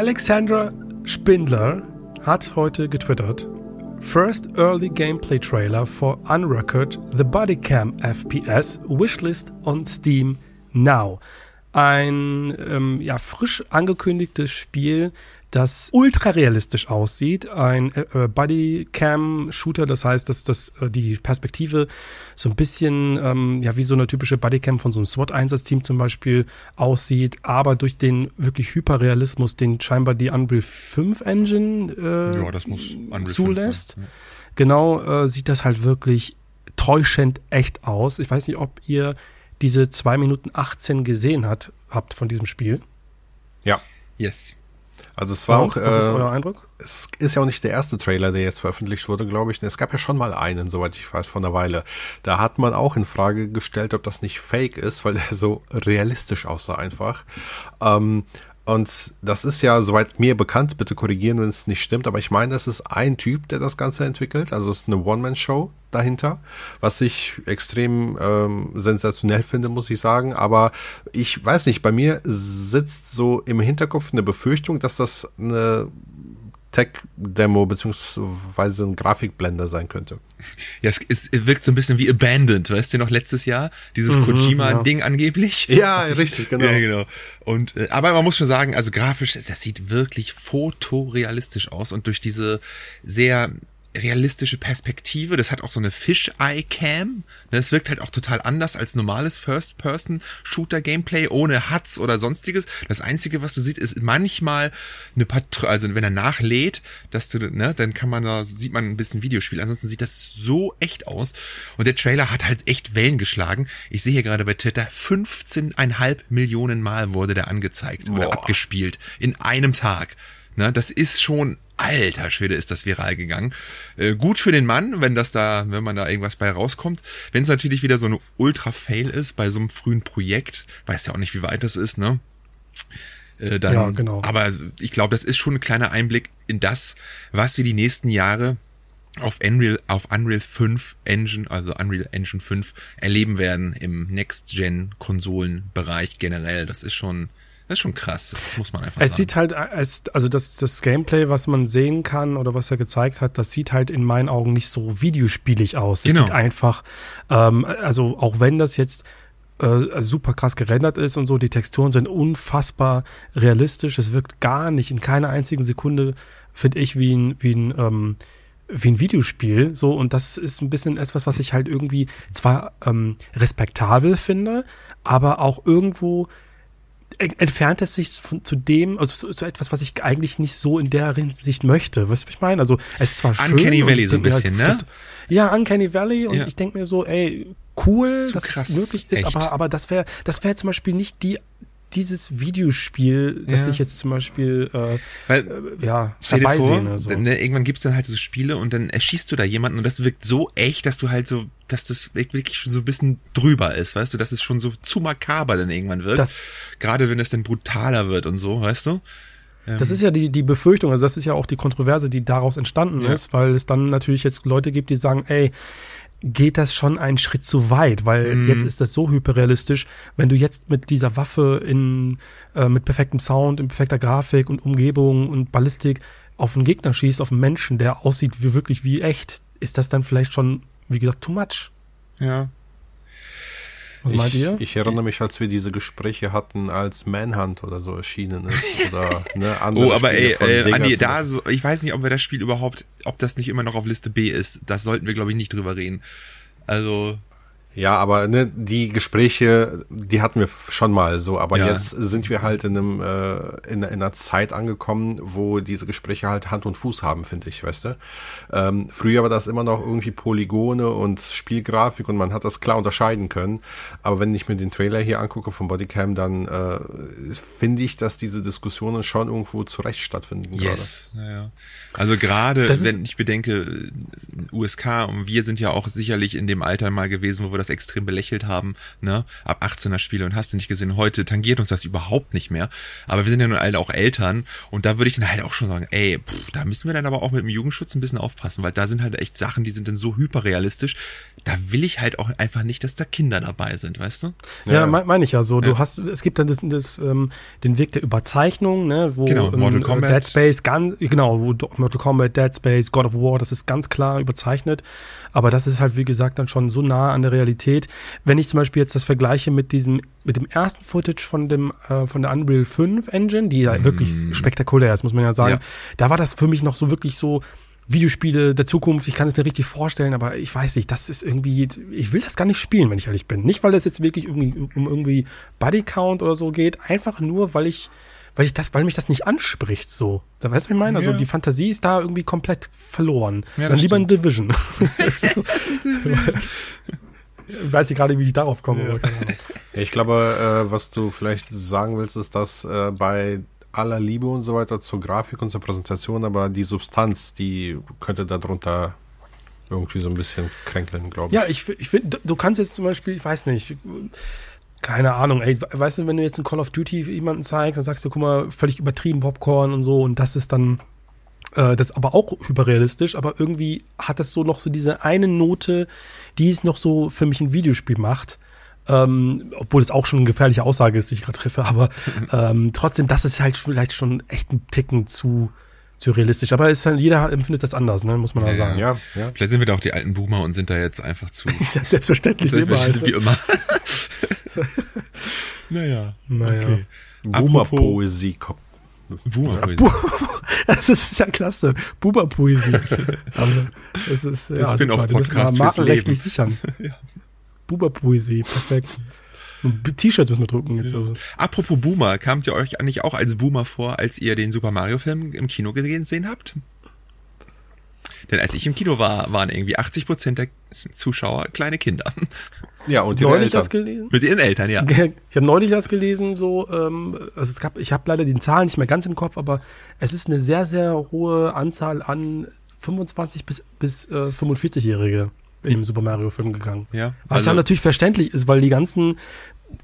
Alexandra Spindler hat heute getwittert. First early gameplay trailer for Unrecord The Bodycam FPS Wishlist on Steam now. Ein ähm, ja, frisch angekündigtes Spiel, das ultra realistisch aussieht. Ein äh, äh, Bodycam-Shooter, das heißt, dass, dass äh, die Perspektive so ein bisschen ähm, ja wie so eine typische Bodycam von so einem SWAT-Einsatzteam zum Beispiel aussieht, aber durch den wirklich Hyperrealismus, den scheinbar die Unreal 5 Engine äh, ja, das muss Unreal zulässt. Ja. Genau, äh, sieht das halt wirklich täuschend echt aus. Ich weiß nicht, ob ihr diese 2 Minuten 18 gesehen hat, habt von diesem Spiel. Ja. Yes. Also es war Und, auch. Was ist äh, euer Eindruck? Es ist ja auch nicht der erste Trailer, der jetzt veröffentlicht wurde, glaube ich. Es gab ja schon mal einen, soweit ich weiß, von einer Weile. Da hat man auch in Frage gestellt, ob das nicht fake ist, weil der so realistisch aussah einfach. Ähm, und das ist ja, soweit mir bekannt, bitte korrigieren, wenn es nicht stimmt, aber ich meine, das ist ein Typ, der das Ganze entwickelt. Also es ist eine One-Man-Show dahinter, was ich extrem ähm, sensationell finde, muss ich sagen. Aber ich weiß nicht, bei mir sitzt so im Hinterkopf eine Befürchtung, dass das eine Tech-Demo beziehungsweise ein Grafikblender sein könnte. Ja, es, es wirkt so ein bisschen wie Abandoned, weißt du noch letztes Jahr? Dieses mhm, Kojima-Ding ja. angeblich. Ja, richtig, genau. Ja, genau. Und, äh, aber man muss schon sagen, also grafisch, das sieht wirklich fotorealistisch aus und durch diese sehr realistische Perspektive. Das hat auch so eine Fish-Eye-Cam. Das wirkt halt auch total anders als normales First-Person-Shooter-Gameplay ohne Huts oder sonstiges. Das Einzige, was du siehst, ist manchmal eine Patrouille, also wenn er nachlädt, dass du, ne, dann kann man da, sieht man ein bisschen Videospiel. Ansonsten sieht das so echt aus. Und der Trailer hat halt echt Wellen geschlagen. Ich sehe hier gerade bei Twitter, 15,5 Millionen Mal wurde der angezeigt Boah. oder abgespielt in einem Tag. Ne, das ist schon alter Schwede, ist das viral gegangen. Äh, gut für den Mann, wenn das da, wenn man da irgendwas bei rauskommt. Wenn es natürlich wieder so eine Ultra-Fail ist bei so einem frühen Projekt, weiß ja auch nicht, wie weit das ist, ne? Äh, dann, ja, genau. Aber ich glaube, das ist schon ein kleiner Einblick in das, was wir die nächsten Jahre auf Unreal, auf Unreal 5 Engine, also Unreal Engine 5 erleben werden im Next-Gen-Konsolenbereich generell. Das ist schon, das ist schon krass, das muss man einfach es sagen. Es sieht halt, es, also das, das Gameplay, was man sehen kann oder was er gezeigt hat, das sieht halt in meinen Augen nicht so videospielig aus. Es genau. sieht einfach, ähm, also auch wenn das jetzt äh, super krass gerendert ist und so, die Texturen sind unfassbar realistisch. Es wirkt gar nicht in keiner einzigen Sekunde, finde ich, wie ein, wie ein, ähm, wie ein Videospiel, so, und das ist ein bisschen etwas, was ich halt irgendwie zwar ähm, respektabel finde, aber auch irgendwo entfernt es sich von, zu dem, also zu, zu, etwas, was ich eigentlich nicht so in der Hinsicht möchte. Was ich meine? Also es ist zwar schön. Uncanny Valley so ein bisschen, halt, ne? Ja, Uncanny Valley und ja. ich denke mir so, ey, cool, so dass krass, es möglich ist, aber, aber das wäre, das wäre zum Beispiel nicht die dieses Videospiel, das ja. ich jetzt zum Beispiel äh, Weil, äh, ja, dabei vor, sehe. So. Dann, ne, irgendwann gibt's dann halt so Spiele und dann erschießt du da jemanden und das wirkt so echt, dass du halt so, dass das wirklich schon so ein bisschen drüber ist, weißt du, dass es schon so zu makaber dann irgendwann wird. Das, Gerade wenn es dann brutaler wird und so, weißt du? Das ähm. ist ja die, die Befürchtung, also das ist ja auch die Kontroverse, die daraus entstanden ja. ist, weil es dann natürlich jetzt Leute gibt, die sagen, ey, geht das schon einen Schritt zu weit, weil mhm. jetzt ist das so hyperrealistisch, wenn du jetzt mit dieser Waffe in äh, mit perfektem Sound, in perfekter Grafik und Umgebung und Ballistik auf einen Gegner schießt, auf einen Menschen, der aussieht wie wirklich wie echt, ist das dann vielleicht schon, wie gesagt, too much. Ja. Was ich, meint ihr? Ich erinnere mich, als wir diese Gespräche hatten, als Manhunt oder so erschienen ist. Oder, ne, andere oh, aber ey, äh, Andi, da, so, ich weiß nicht, ob wir das Spiel überhaupt, ob das nicht immer noch auf Liste B ist. Das sollten wir, glaube ich, nicht drüber reden. Also, ja, aber ne, die Gespräche, die hatten wir schon mal so, aber ja. jetzt sind wir halt in einem äh, in, in einer Zeit angekommen, wo diese Gespräche halt Hand und Fuß haben, finde ich, weißt du. Ähm, früher war das immer noch irgendwie Polygone und Spielgrafik und man hat das klar unterscheiden können. Aber wenn ich mir den Trailer hier angucke von Bodycam, dann äh, finde ich, dass diese Diskussionen schon irgendwo zurecht stattfinden. Yes, ja, ja. Also gerade, wenn ich bedenke, USK und wir sind ja auch sicherlich in dem Alter mal gewesen, wo wir das extrem belächelt haben, ne, ab 18er Spiele und hast du nicht gesehen, heute tangiert uns das überhaupt nicht mehr. Aber wir sind ja nun alle auch Eltern und da würde ich dann halt auch schon sagen, ey, pff, da müssen wir dann aber auch mit dem Jugendschutz ein bisschen aufpassen, weil da sind halt echt Sachen, die sind dann so hyperrealistisch. Da will ich halt auch einfach nicht, dass da Kinder dabei sind, weißt du? Ja, ja meine mein ich ja so. Du hast, es gibt dann das, das, ähm, den Weg der Überzeichnung, ne, wo genau, Mortal Kombat. Dead Space ganz, genau, wo Mortal Kombat, Dead Space, God of War, das ist ganz klar überzeichnet. Aber das ist halt, wie gesagt, dann schon so nah an der Realität. Wenn ich zum Beispiel jetzt das vergleiche mit diesem, mit dem ersten Footage von dem, äh, von der Unreal 5 Engine, die ja mm. wirklich spektakulär ist, muss man ja sagen. Ja. Da war das für mich noch so wirklich so, Videospiele der Zukunft, ich kann es mir richtig vorstellen, aber ich weiß nicht, das ist irgendwie, ich will das gar nicht spielen, wenn ich ehrlich bin. Nicht, weil es jetzt wirklich irgendwie um irgendwie Buddy Count oder so geht, einfach nur, weil ich, weil ich das, weil mich das nicht anspricht, so. Da weißt du, was ich meine? Also ja. die Fantasie ist da irgendwie komplett verloren. Ja, Dann lieber ein Division. ich weiß nicht gerade, wie ich darauf komme. Ja. Ich glaube, äh, was du vielleicht sagen willst, ist, dass äh, bei aller Liebe und so weiter zur Grafik und zur Präsentation, aber die Substanz, die könnte darunter irgendwie so ein bisschen kränkeln, glaube ich. Ja, ich, ich finde, du kannst jetzt zum Beispiel, ich weiß nicht, keine Ahnung, ey, weißt du, wenn du jetzt ein Call of Duty jemanden zeigst, dann sagst du, guck mal, völlig übertrieben Popcorn und so und das ist dann, äh, das ist aber auch hyperrealistisch, aber irgendwie hat das so noch so diese eine Note, die es noch so für mich ein Videospiel macht. Ähm, obwohl es auch schon eine gefährliche Aussage ist, die ich gerade treffe, aber ähm, trotzdem, das ist halt vielleicht schon echt ein Ticken zu, zu realistisch. Aber ist halt, jeder empfindet das anders, ne? muss man ja, sagen. Ja, ja. Vielleicht sind wir da auch die alten Boomer und sind da jetzt einfach zu. selbstverständlich, selbstverständlich wie immer. naja. naja. Okay. Boomer-Poesie kommt. Boomer-Poesie. das ist ja klasse. Boomer-Poesie. das ist, ja, Spin-off-Podcast markenrechtlich sichern. ja. Buber-Poesie, perfekt. T-Shirts müssen wir drucken jetzt. Ja. Also. Apropos Boomer, kamt ihr euch eigentlich auch als Boomer vor, als ihr den Super Mario Film im Kino gesehen habt? Denn als ich im Kino war, waren irgendwie 80 Prozent der Zuschauer kleine Kinder. Ja, und neulich das gelesen? Mit ihren Eltern, ja. Ich habe neulich das gelesen, so, ähm, also es gab, ich habe leider die Zahlen nicht mehr ganz im Kopf, aber es ist eine sehr, sehr hohe Anzahl an 25 bis, bis äh, 45-Jährige in dem Super Mario Film gegangen. Ja. Was also, dann natürlich verständlich ist, weil die ganzen,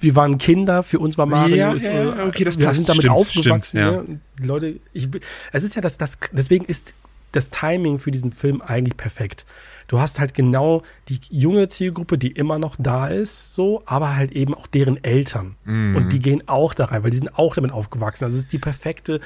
wir waren Kinder, für uns war Mario. Ja, ist, ja okay, das wir passt. sind damit stimmt, aufgewachsen. Stimmt, ja. Leute, ich, es ist ja das, das, deswegen ist das Timing für diesen Film eigentlich perfekt. Du hast halt genau die junge Zielgruppe, die immer noch da ist, so, aber halt eben auch deren Eltern. Mhm. Und die gehen auch da rein, weil die sind auch damit aufgewachsen. Also es ist die perfekte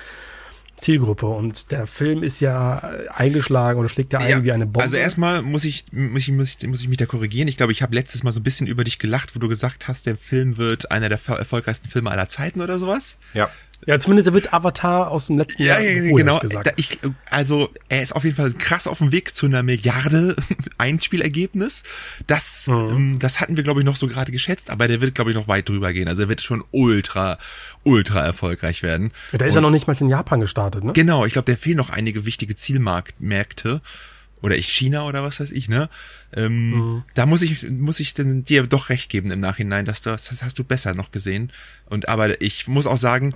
Zielgruppe und der Film ist ja eingeschlagen oder schlägt ja ein ja, wie eine Bombe. Also erstmal muss ich, muss ich, muss ich, muss ich mich da korrigieren. Ich glaube, ich habe letztes Mal so ein bisschen über dich gelacht, wo du gesagt hast, der Film wird einer der erfolgreichsten Filme aller Zeiten oder sowas. Ja. Ja, zumindest er wird Avatar aus dem letzten ja, Jahr. Ja, genau. Da, ich, also er ist auf jeden Fall krass auf dem Weg zu einer Milliarde Einspielergebnis. Das, mhm. Ähm, das hatten wir, glaube ich, noch so gerade geschätzt, aber der wird, glaube ich, noch weit drüber gehen. Also er wird schon ultra, ultra erfolgreich werden. Ja, der ist ja noch nicht mal in Japan gestartet, ne? Genau, ich glaube, der fehlen noch einige wichtige Zielmärkte. Oder ich China oder was weiß ich, ne? Ähm, mhm. Da muss ich, muss ich denn dir doch recht geben im Nachhinein, dass du, das hast du besser noch gesehen. Und aber ich muss auch sagen,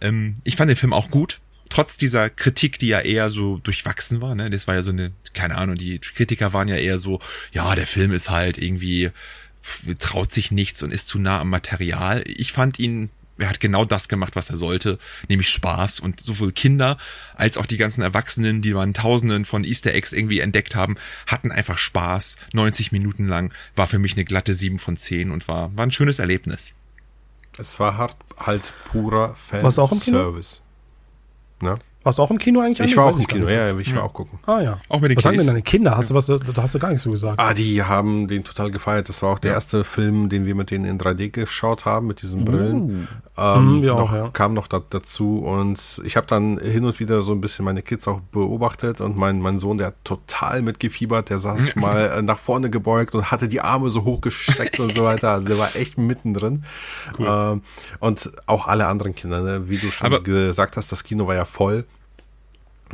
ähm, ich fand den Film auch gut. Trotz dieser Kritik, die ja eher so durchwachsen war, ne? Das war ja so eine, keine Ahnung, die Kritiker waren ja eher so, ja, der Film ist halt irgendwie, traut sich nichts und ist zu nah am Material. Ich fand ihn er hat genau das gemacht, was er sollte, nämlich Spaß. Und sowohl Kinder als auch die ganzen Erwachsenen, die man Tausenden von Easter Eggs irgendwie entdeckt haben, hatten einfach Spaß. 90 Minuten lang war für mich eine glatte 7 von 10 und war, war ein schönes Erlebnis. Es war halt, halt purer Fanservice. Ne? Warst du auch im Kino eigentlich? Ich war auch im Kino, ja, ich war auch gucken. Ah ja. Auch mit den Was sagen denn deine Kinder? Hast du was, da hast du gar nichts so gesagt. Ah, die haben den total gefeiert. Das war auch der ja. erste Film, den wir mit denen in 3D geschaut haben, mit diesen Brillen. Uh. Ähm, mhm, noch, auch, ja. Kam noch da, dazu und ich habe dann hin und wieder so ein bisschen meine Kids auch beobachtet und mein, mein Sohn, der hat total mitgefiebert, der saß mal äh, nach vorne gebeugt und hatte die Arme so hochgestreckt und so weiter. Also der war echt mittendrin. Cool. Ähm, und auch alle anderen Kinder, ne? wie du schon Aber gesagt hast, das Kino war ja voll.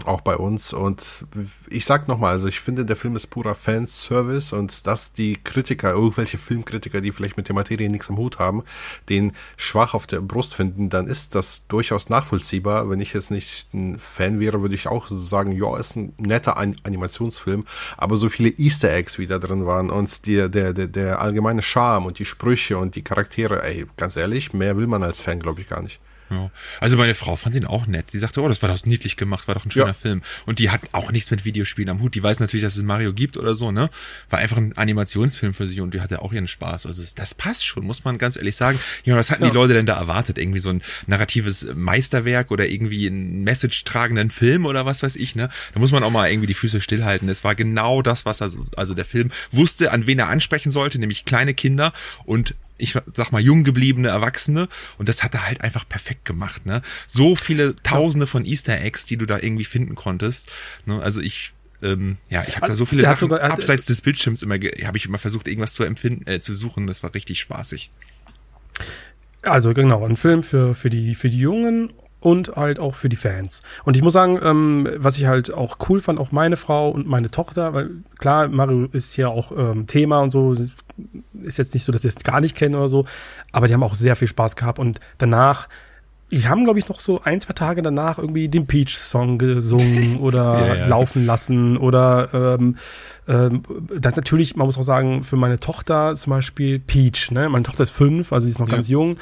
Auch bei uns. Und ich sag nochmal, also ich finde, der Film ist purer Fanservice und dass die Kritiker, irgendwelche Filmkritiker, die vielleicht mit der Materie nichts am Hut haben, den schwach auf der Brust finden, dann ist das durchaus nachvollziehbar. Wenn ich jetzt nicht ein Fan wäre, würde ich auch sagen, ja, ist ein netter Animationsfilm, aber so viele Easter Eggs, wie da drin waren und der, der, der, der allgemeine Charme und die Sprüche und die Charaktere, ey, ganz ehrlich, mehr will man als Fan, glaube ich, gar nicht. Ja. Also meine Frau fand ihn auch nett. Sie sagte, oh, das war doch niedlich gemacht, war doch ein schöner ja. Film. Und die hat auch nichts mit Videospielen am Hut. Die weiß natürlich, dass es Mario gibt oder so, ne? War einfach ein Animationsfilm für sie und die hatte auch ihren Spaß. Also das passt schon, muss man ganz ehrlich sagen. Ja, was hatten ja. die Leute denn da erwartet? Irgendwie so ein narratives Meisterwerk oder irgendwie ein Message tragenden Film oder was weiß ich, ne? Da muss man auch mal irgendwie die Füße stillhalten. Es war genau das, was also, also der Film wusste, an wen er ansprechen sollte, nämlich kleine Kinder und ich sag mal, jung gebliebene Erwachsene. Und das hat er halt einfach perfekt gemacht. Ne? So viele Tausende von Easter Eggs, die du da irgendwie finden konntest. Ne? Also ich ähm, ja, ich habe da so viele Sachen sogar, abseits des Bildschirms immer, habe ich immer versucht, irgendwas zu empfinden, äh, zu suchen. Das war richtig spaßig. Also genau, ein Film für für die für die Jungen und halt auch für die Fans. Und ich muss sagen, ähm, was ich halt auch cool fand, auch meine Frau und meine Tochter, weil klar, Mario ist hier auch ähm, Thema und so, ist jetzt nicht so, dass sie es gar nicht kennen oder so, aber die haben auch sehr viel Spaß gehabt und danach ich haben, glaube ich, noch so ein, zwei Tage danach irgendwie den Peach-Song gesungen oder ja, ja. laufen lassen oder ähm, ähm, das natürlich, man muss auch sagen, für meine Tochter zum Beispiel Peach, ne? Meine Tochter ist fünf, also sie ist noch ja. ganz jung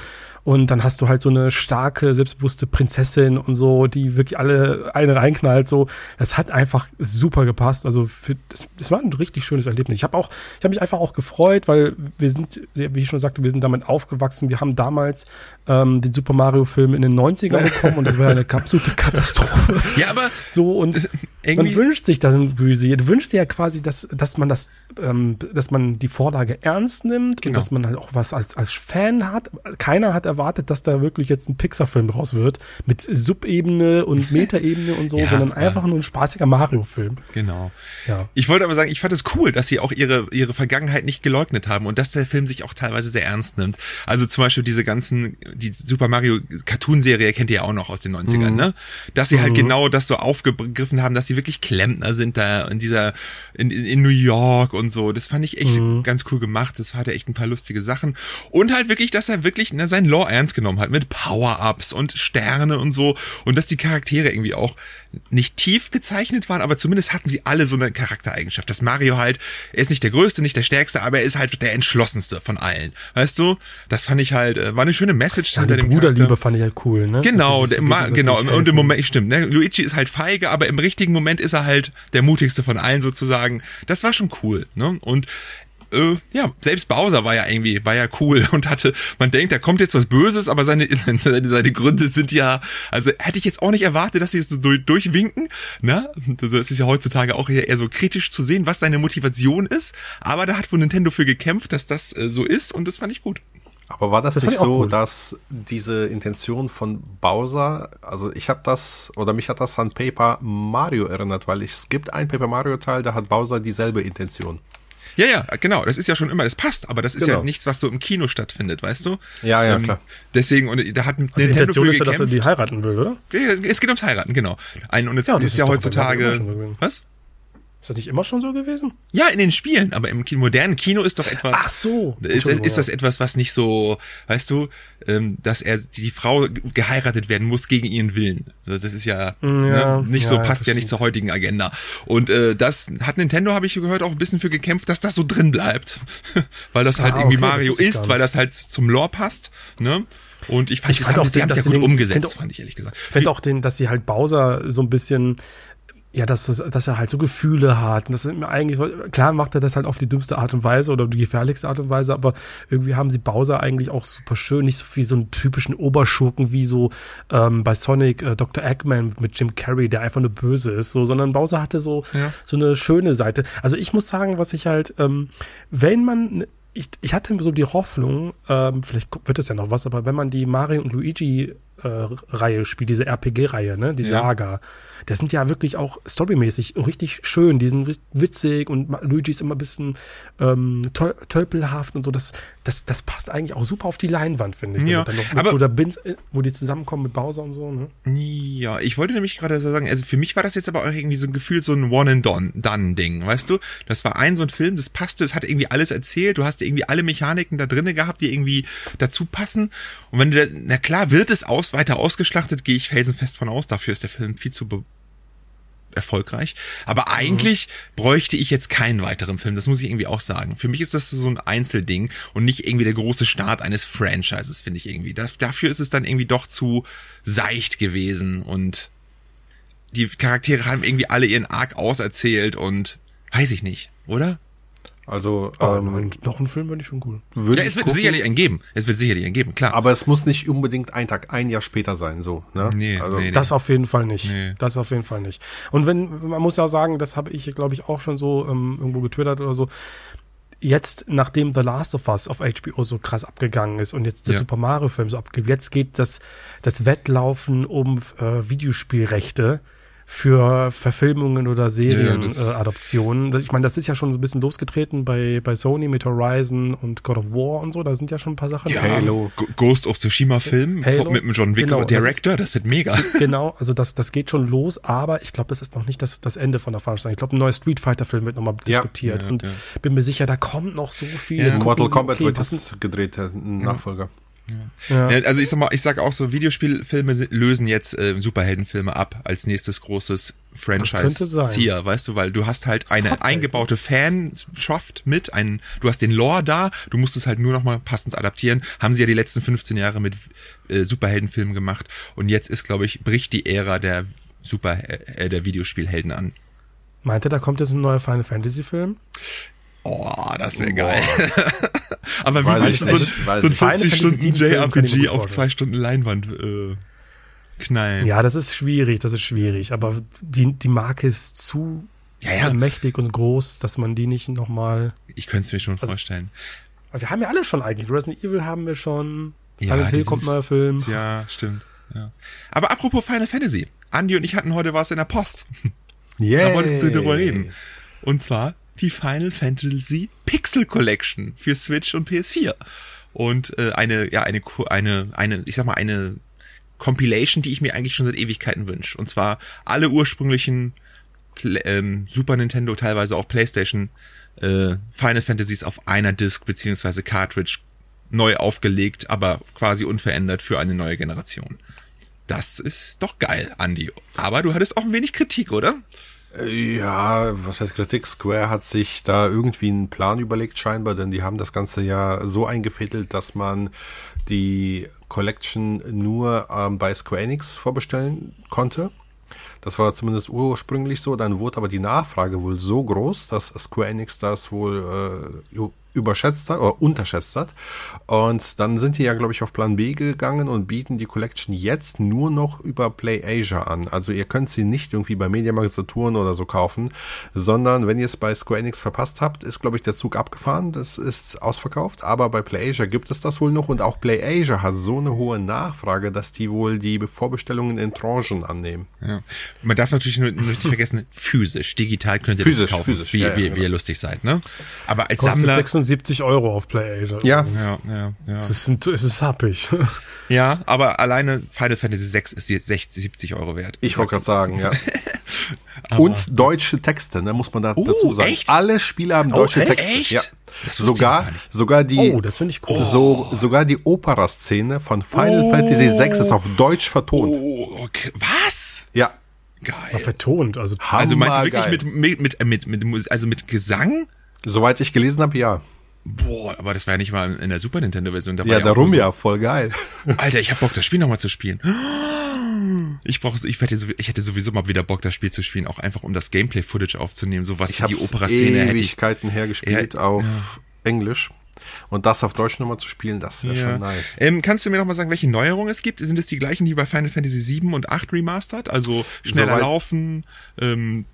und dann hast du halt so eine starke, selbstbewusste Prinzessin und so, die wirklich alle eine reinknallt. So, das hat einfach super gepasst. Also für, das, das war ein richtig schönes Erlebnis. Ich habe auch, ich habe mich einfach auch gefreut, weil wir sind, wie ich schon sagte, wir sind damit aufgewachsen. Wir haben damals ähm, den Super Mario Film in den 90ern bekommen und das war eine absolute Katastrophe. Ja, aber so und man wünscht sich das irgendwie. Du wünschst dir ja quasi, dass, dass man das, ähm, dass man die Vorlage ernst nimmt genau. und dass man halt auch was als, als Fan hat. Keiner hat erwartet, erwartet, dass da wirklich jetzt ein Pixar-Film draus wird, mit Subebene und Metaebene und so, ja, sondern einfach nur ein spaßiger Mario-Film. Genau. Ja. Ich wollte aber sagen, ich fand es cool, dass sie auch ihre, ihre Vergangenheit nicht geleugnet haben und dass der Film sich auch teilweise sehr ernst nimmt. Also zum Beispiel diese ganzen, die Super Mario Cartoon-Serie kennt ihr ja auch noch aus den 90ern, mhm. ne? Dass sie halt mhm. genau das so aufgegriffen haben, dass sie wirklich Klempner sind da in dieser, in, in New York und so. Das fand ich echt mhm. ganz cool gemacht. Das hatte echt ein paar lustige Sachen. Und halt wirklich, dass er wirklich ne, sein Ernst genommen hat mit Power-Ups und Sterne und so und dass die Charaktere irgendwie auch nicht tief gezeichnet waren, aber zumindest hatten sie alle so eine Charaktereigenschaft. Dass Mario halt, er ist nicht der Größte, nicht der Stärkste, aber er ist halt der Entschlossenste von allen. Weißt du? Das fand ich halt, äh, war eine schöne Message ja, hinter dem Bruderliebe Charakter. fand ich halt cool, ne? Genau, der, genau. Und im Moment, stimmt, ne? Luigi ist halt feige, aber im richtigen Moment ist er halt der mutigste von allen sozusagen. Das war schon cool, ne? Und äh, ja, selbst Bowser war ja irgendwie, war ja cool und hatte, man denkt, da kommt jetzt was Böses, aber seine, seine, seine Gründe sind ja, also hätte ich jetzt auch nicht erwartet, dass sie es so durch, durchwinken, ne? Das ist ja heutzutage auch eher, eher so kritisch zu sehen, was seine Motivation ist, aber da hat wohl Nintendo für gekämpft, dass das äh, so ist und das fand ich gut. Aber war das, das nicht so, cool. dass diese Intention von Bowser, also ich habe das, oder mich hat das an Paper Mario erinnert, weil es gibt ein Paper Mario Teil, da hat Bowser dieselbe Intention. Ja, ja, genau. Das ist ja schon immer, das passt, aber das ist genau. ja nichts, was so im Kino stattfindet, weißt du? Ja, ja, ähm, klar. Deswegen, und da hat also Nintendo Intention für ist ja, dass er die heiraten will, oder? Ja, es geht ums Heiraten, genau. Ein, und es ja, ist, ist ja heutzutage, was? Ist das nicht immer schon so gewesen? Ja, in den Spielen, aber im modernen Kino ist doch etwas. Ach so. Ist, ist das etwas, was nicht so, weißt du, ähm, dass er die Frau geheiratet werden muss gegen ihren Willen. Also das ist ja, mm, ja ne, nicht ja, so, passt ja nicht zur heutigen Agenda. Und äh, das hat Nintendo, habe ich gehört, auch ein bisschen für gekämpft, dass das so drin bleibt. weil das halt ah, irgendwie okay, Mario ist, weil das halt zum Lore passt. Ne? Und ich fand, ich das haben, sie haben es ja gut den, umgesetzt, fand ich ehrlich gesagt. Ich finde auch den, dass sie halt Bowser so ein bisschen ja, dass, dass er halt so Gefühle hat. Und das sind mir eigentlich, klar macht er das halt auf die dümmste Art und Weise oder die gefährlichste Art und Weise, aber irgendwie haben sie Bowser eigentlich auch super schön, nicht so wie so einen typischen Oberschurken wie so ähm, bei Sonic äh, Dr. Eggman mit Jim Carrey, der einfach nur böse ist, so, sondern Bowser hatte so, ja. so eine schöne Seite. Also ich muss sagen, was ich halt, ähm, wenn man ich, ich hatte so die Hoffnung, ähm, vielleicht wird es ja noch was, aber wenn man die Mario und Luigi äh, spielt, diese RPG-Reihe, ne? Die Ja. Saga. Das sind ja wirklich auch storymäßig richtig schön. Die sind witzig und Luigi ist immer ein bisschen ähm, töl tölpelhaft und so. Das, das, das passt eigentlich auch super auf die Leinwand, finde ich. Ja, mit, aber- oder Bins, äh, wo die zusammenkommen mit Bowser und so, ne? Ja, ich wollte nämlich gerade so sagen, also für mich war das jetzt aber auch irgendwie so ein Gefühl, so ein One-and-Done-Ding, weißt du? Das war ein so ein Film, das passte, es hat irgendwie alles erzählt, du hast irgendwie alle Mechaniken da drinne gehabt, die irgendwie dazu passen. Und wenn du, na klar, wird es aus, weiter ausgeschlachtet, gehe ich felsenfest von aus, dafür ist der Film viel zu erfolgreich. Aber eigentlich bräuchte ich jetzt keinen weiteren Film. Das muss ich irgendwie auch sagen. Für mich ist das so ein Einzelding und nicht irgendwie der große Start eines Franchises, finde ich irgendwie. Das, dafür ist es dann irgendwie doch zu seicht gewesen und die Charaktere haben irgendwie alle ihren Arc auserzählt und weiß ich nicht, oder? Also, Oh, ähm, noch ein Film wäre nicht schon cool. würde Ja, ich es wird gucken, sicherlich einen geben. Es wird sicherlich einen geben, klar. aber es muss nicht unbedingt ein Tag, ein Jahr später sein, so, ne? Nee, also, nee, nee. Das auf jeden Fall nicht. Nee. Das auf jeden Fall nicht. Und wenn, man muss ja auch sagen, das habe ich, glaube ich, auch schon so ähm, irgendwo getwittert oder so. Jetzt, nachdem The Last of Us auf HBO so krass abgegangen ist und jetzt der Ja. Super Mario Film so abgeht, jetzt geht das, das Wettlaufen um äh, Videospielrechte für Verfilmungen oder Ja, Serienadaptionen. das- äh, ich meine, das ist ja schon so ein bisschen losgetreten bei, bei Sony mit Horizon und God of War und so. Da sind ja schon ein paar Sachen. ja, Halo. G- Ghost of Tsushima Film Halo. mit dem John Wick Genau, das ist- Director, das wird mega. Genau, also das, das geht schon los, aber ich glaube, das ist noch nicht das, das Ende von der Veranstaltung. Ich glaube, ein neuer Street Fighter-Film wird nochmal Ja. diskutiert Ja, und ja. bin mir sicher, da kommt noch so viel. Ja. Mortal Kombat okay, wird jetzt gedreht, der Nachfolger. Ja. Ja, also ich sag mal, ich sag auch so, Videospielfilme lösen jetzt äh, Superheldenfilme ab als nächstes großes. Franchise-Zier, weißt du, weil du hast halt eine Stop, eingebaute Fanschaft mit, ein, du hast den Lore da, du musst es halt nur noch mal passend adaptieren. Haben sie ja die letzten 15 Jahre mit äh, Superheldenfilmen gemacht und jetzt ist, glaube ich, bricht die Ära der Super äh, der Videospielhelden an. Meinte, da kommt jetzt ein neuer Final Fantasy-Film? Oh, das wäre geil. Aber wie willst ich du so, weiß so ein ich nicht. 40 Stunden Final Fantasy VII Film kann ich mir JRPG gut auf vorstellen. zwei Stunden Leinwand äh, knallen? Ja, das ist schwierig, das ist schwierig, aber die, die Marke ist zu Ja, ja. mächtig und groß, dass man die nicht nochmal. Ich könnte es mir schon Also- vorstellen. Wir haben ja alle schon eigentlich. Resident Evil haben wir schon. Ja, Silent Hill kommt neuer Film. Ja, stimmt. Ja. Aber apropos Final Fantasy. Andi und ich hatten heute was in der Post. Yeah. Da wolltest du drüber reden. Und zwar die Final Fantasy Pixel Collection für Switch und PS4. Und äh, eine, ja, eine, eine, eine, ich sag mal, eine Compilation, die ich mir eigentlich schon seit Ewigkeiten wünsche. Und zwar alle ursprünglichen ähm, Super Nintendo, teilweise auch PlayStation äh, Final Fantasies auf einer Disc beziehungsweise Cartridge neu aufgelegt, aber quasi unverändert für eine neue Generation. Das ist doch geil, Andy. Aber du hattest auch ein wenig Kritik, oder? Ja, was heißt Kritik? Square hat sich da irgendwie einen Plan überlegt scheinbar, denn die haben das Ganze ja so eingefädelt, dass man die Collection nur ähm, bei Square Enix vorbestellen konnte. Das war zumindest ursprünglich so, dann wurde aber die Nachfrage wohl so groß, dass Square Enix das wohl äh, überschätzt hat oder unterschätzt hat. Und dann sind die ja, glaube ich, auf Plan B gegangen und bieten die Collection jetzt nur noch über Play Asia an. Also ihr könnt sie nicht irgendwie bei Mediamarkt Saturn oder so kaufen, sondern wenn ihr es bei Square Enix verpasst habt, ist, glaube ich, der Zug abgefahren. Das ist ausverkauft. Aber bei Play Asia gibt es das wohl noch und auch Play Asia hat so eine hohe Nachfrage, dass die wohl die Vorbestellungen in Tranchen annehmen. Ja. Man darf natürlich nur, nicht vergessen, physisch, digital könnt ihr Physisch, das kaufen, physisch, wie, ja, ja, wie, genau. wie ihr lustig seid, ne? Aber als Kostet Sammler, 76 Euro auf PlayAsia. Ja, ja, ja, ja. Es ist, ein, es ist happig. Ja, aber alleine Final Fantasy VI ist jetzt 60, 70 Euro wert. Ich wollte gerade sagen, ja. Und deutsche Texte, ne, muss man da Oh, dazu sagen. echt? Alle Spiele haben Oh, deutsche echt? Texte. Echt? Ja. Sogar, sogar die, Oh, das finde ich cool. so, sogar die Opera-Szene von Final Oh. Fantasy VI ist auf Deutsch vertont. Oh, okay. was? Ja. Geil. Vertont. Also, Also meinst du wirklich mit, mit, mit, mit, also mit Gesang? Soweit ich gelesen habe, ja. Boah, aber das war ja nicht mal in der Super Nintendo Version. Da war Ja, darum so- ja, voll geil. Alter, ich hab Bock, das Spiel nochmal zu spielen. Ich brauche, ich hätte, sowieso- ich hätte sowieso mal wieder Bock, das Spiel zu spielen, auch einfach um das Gameplay-Footage aufzunehmen, sowas Ich wie die Opera-Szene hätte ich. Ewigkeiten hergespielt Ja, auf Englisch. Und das auf Deutsch nochmal zu spielen, das wäre Ja. schon nice. Ähm, kannst du mir noch mal sagen, welche Neuerungen es gibt? Sind es die gleichen, die bei Final Fantasy 7 und 8 remastered? Also schneller Soweit- laufen, ähm,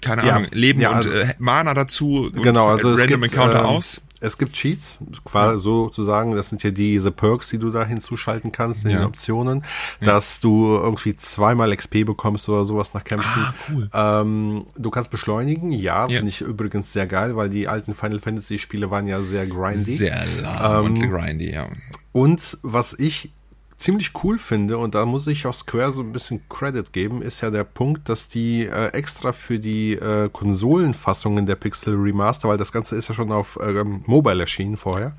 keine Ja. Ahnung, Leben Ja, und also- äh, Mana dazu und Genau, also Random gibt, Encounter ähm, aus? es gibt Cheats, quasi ja. sozusagen, das sind ja diese Perks, die du da hinzuschalten kannst in ja. den Optionen, dass ja. du irgendwie zweimal XP bekommst oder sowas nach Kämpfen. Ah, cool. Ähm, du kannst beschleunigen, ja, finde ich übrigens sehr geil, weil die alten Final Fantasy Spiele waren ja sehr grindy. Sehr lahm ähm, und grindy, ja. Und was ich ziemlich cool finde, und da muss ich auch Square so ein bisschen Credit geben, ist ja der Punkt, dass die äh, extra für die äh, Konsolenfassungen der Pixel Remaster, weil das Ganze ist ja schon auf ähm, Mobile erschienen vorher,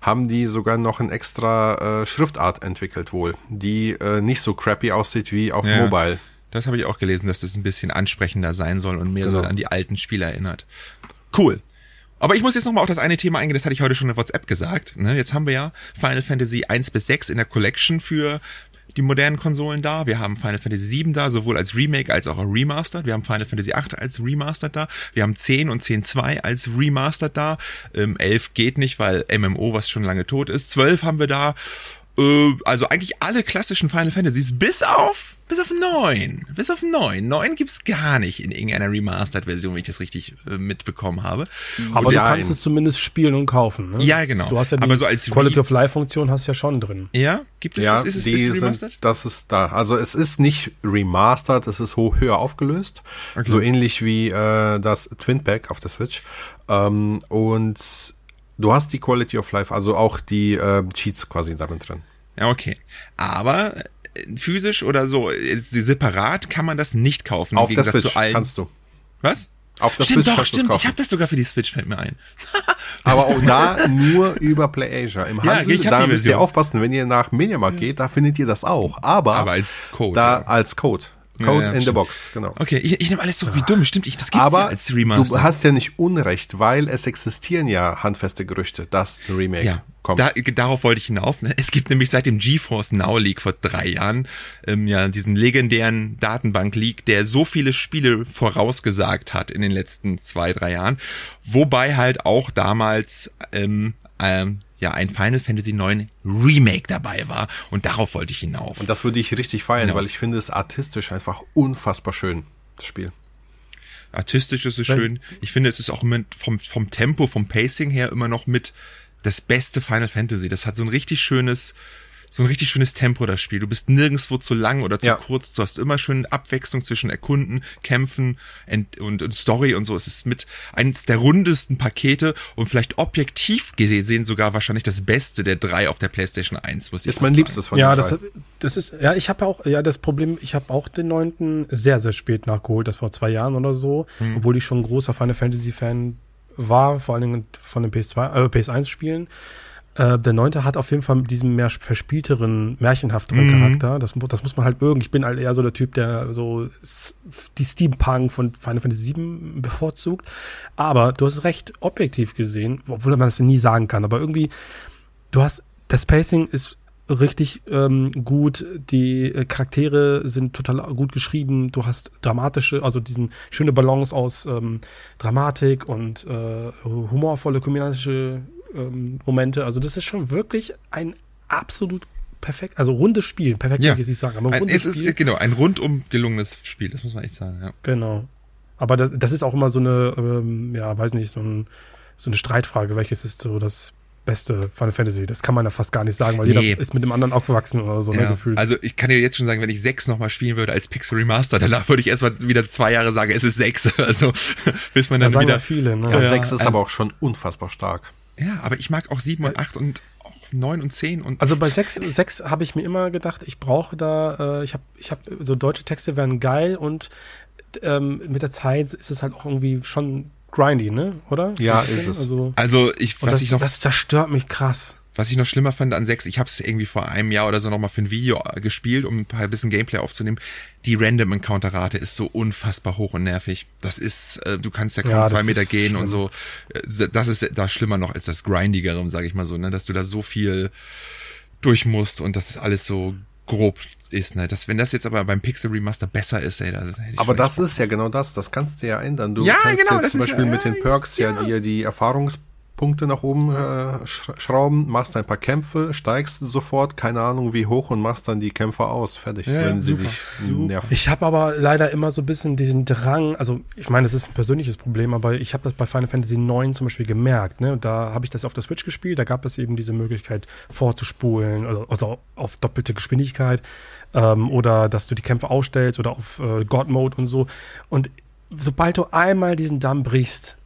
haben die sogar noch ein extra äh, Schriftart entwickelt wohl, die äh, nicht so crappy aussieht wie auf ja. Mobile. Das habe ich auch gelesen, dass das ein bisschen ansprechender sein soll und mehr genau. so an die alten Spiele erinnert. Cool. Aber ich muss jetzt nochmal auf das eine Thema eingehen, das hatte ich heute schon in WhatsApp gesagt. Ne? Jetzt haben wir ja Final Fantasy 1 bis 6 in der Collection für die modernen Konsolen da. Wir haben Final Fantasy 7 da, sowohl als Remake als auch Remastered. Wir haben Final Fantasy 8 als Remastered da. Wir haben 10 und 10.2 als Remastered da. Ähm, 11 geht nicht, weil MMO, was schon lange tot ist. 12 haben wir da. Äh, also eigentlich alle klassischen Final Fantasies, bis auf, bis auf neun. Bis auf neun. Neun gibt's gar nicht in irgendeiner Remastered-Version, wenn ich das richtig äh, mitbekommen habe. Aber und du kannst es zumindest spielen und kaufen, ne? Ja, genau. Du hast ja die Aber so als Quality of Life-Funktion hast ja schon drin. Ja? Gibt es ja, das? Ist es die ist remastered? Sind, das ist da. Also es ist nicht remastered, es ist hoch, höher aufgelöst. Okay. So ähnlich wie äh, das Twin Pack auf der Switch. Ähm, und Du hast die Quality of Life, also auch die äh, Cheats quasi darin drin. Ja, okay. Aber äh, physisch oder so, separat kann man das nicht kaufen. Auf der Switch kannst du. Was? Auf der stimmt, Switch doch, stimmt. Ich habe das sogar für die Switch, fällt mir ein. Aber auch da nur über PlayAsia. Im Handel, ja, da müsst ihr aufpassen, wenn ihr nach Mediamarkt geht, da findet ihr das auch. Aber, Aber als Code. Da ja. als Code. Code ja, in the Box, genau. Okay, ich, ich nehme alles so wie dumm, stimmt, ich, das gibt's Aber ja als Remaster. du hast ja nicht Unrecht, weil es existieren ja handfeste Gerüchte, dass ein Remake ja, kommt. Da, darauf wollte ich hinauf. Ne? Es gibt nämlich seit dem GeForce Now Leak vor drei Jahren ähm, ja diesen legendären Datenbank-Leak, der so viele Spiele vorausgesagt hat in den letzten zwei, drei Jahren, wobei halt auch damals ähm, ähm, ja ein Final Fantasy 9 Remake dabei war und darauf wollte ich hinauf. Und das würde ich richtig feiern, hinaus. weil ich finde es artistisch einfach unfassbar schön, das Spiel. Artistisch ist es schön. Ich finde, es ist auch mit, vom, vom Tempo, vom Pacing her immer noch mit das beste Final Fantasy. Das hat so ein richtig schönes, so ein richtig schönes Tempo, das Spiel. Du bist nirgendwo zu lang oder zu ja. kurz. Du hast immer schön Abwechslung zwischen Erkunden, Kämpfen und, und, und, Story und so. Es ist mit eines der rundesten Pakete und vielleicht objektiv gesehen sogar wahrscheinlich das Beste der drei auf der PlayStation 1, muss ich Ist mein sagen. liebstes von Ja, das, das ist, ja, ich habe auch, ja, das Problem, ich habe auch den neunten sehr, sehr spät nachgeholt, das vor zwei Jahren oder so, hm. obwohl ich schon ein großer Final Fantasy Fan war, vor allen Dingen von den PS2, äh, PS1 Spielen. Äh, der neunte hat auf jeden Fall diesen mehr verspielteren, märchenhafteren mhm. Charakter. Das, das muss man halt mögen. Ich bin halt eher so der Typ, der so die Steampunk von Final Fantasy VII bevorzugt. Aber du hast recht, objektiv gesehen, obwohl man das nie sagen kann, aber irgendwie, du hast, das Pacing ist richtig ähm, gut. Die äh, Charaktere sind total gut geschrieben. Du hast dramatische, also diesen schöne Balance aus ähm, Dramatik und äh, humorvolle komödiantische ähm, Momente. Also das ist schon wirklich ein absolut perfekt, also rundes Spiel. Perfekt, ja. ich sagen, aber ein, es Spiel. ist genau ein rundum gelungenes Spiel. Das muss man echt sagen. Ja. Genau. Aber das, das ist auch immer so eine, ähm, ja, weiß nicht, so, ein, so eine Streitfrage, welches ist so das beste Final Fantasy. Das kann man ja fast gar nicht sagen, weil nee. jeder ist mit dem anderen aufgewachsen oder so, ne, ja. ne, gefühlt. Also ich kann dir jetzt schon sagen, wenn ich sechs nochmal spielen würde als Pixel Remaster, danach würde ich erstmal wieder zwei Jahre sagen, es ist sechs. Also bis man dann ja, wieder. viele, ne? Ja, sechs ist also, aber auch schon unfassbar stark. Ja, aber ich mag auch sieben und acht und auch neun und zehn und. Also bei sechs, sechs habe ich mir immer gedacht, ich brauche da, äh, ich habe, ich habe so deutsche Texte wären geil und ähm, mit der Zeit ist es halt auch irgendwie schon grindy, ne? Oder? Ja, ist es. Also, also ich, was das, ich noch. Das zerstört mich krass. Was ich noch schlimmer fand an 6, ich habe es irgendwie vor einem Jahr oder so nochmal für ein Video gespielt, um ein paar bisschen Gameplay aufzunehmen. Die Random Encounter Rate ist so unfassbar hoch und nervig. Das ist, äh, du kannst ja kaum ja, zwei Meter gehen schlimm. und so. Äh, das ist da schlimmer noch als das Grindigere, sage ich mal so, ne? dass du da so viel durch musst und das ist alles so grob ist, ne? Das, wenn das jetzt aber beim Pixel Remaster besser ist, ey, da Aber das ist ja genau das, das kannst du ja ändern. Du ja, kannst genau, jetzt zum Beispiel ja, mit den Perks ja, ja dir die Erfahrungs Punkte nach oben äh, schrauben, machst ein paar Kämpfe, steigst sofort, keine Ahnung wie hoch und machst dann die Kämpfe aus. Fertig, Ja, wenn sie super, dich super. nerven. Ich habe aber leider immer so ein bisschen diesen Drang, also ich meine, das ist ein persönliches Problem, aber ich habe das bei Final Fantasy IX zum Beispiel gemerkt. Ne? Da habe ich das auf der Switch gespielt, da gab es eben diese Möglichkeit vorzuspulen, also, also auf doppelte Geschwindigkeit ähm, oder dass du die Kämpfe ausstellst oder auf äh, God Mode und so. Und sobald du einmal diesen Damm brichst,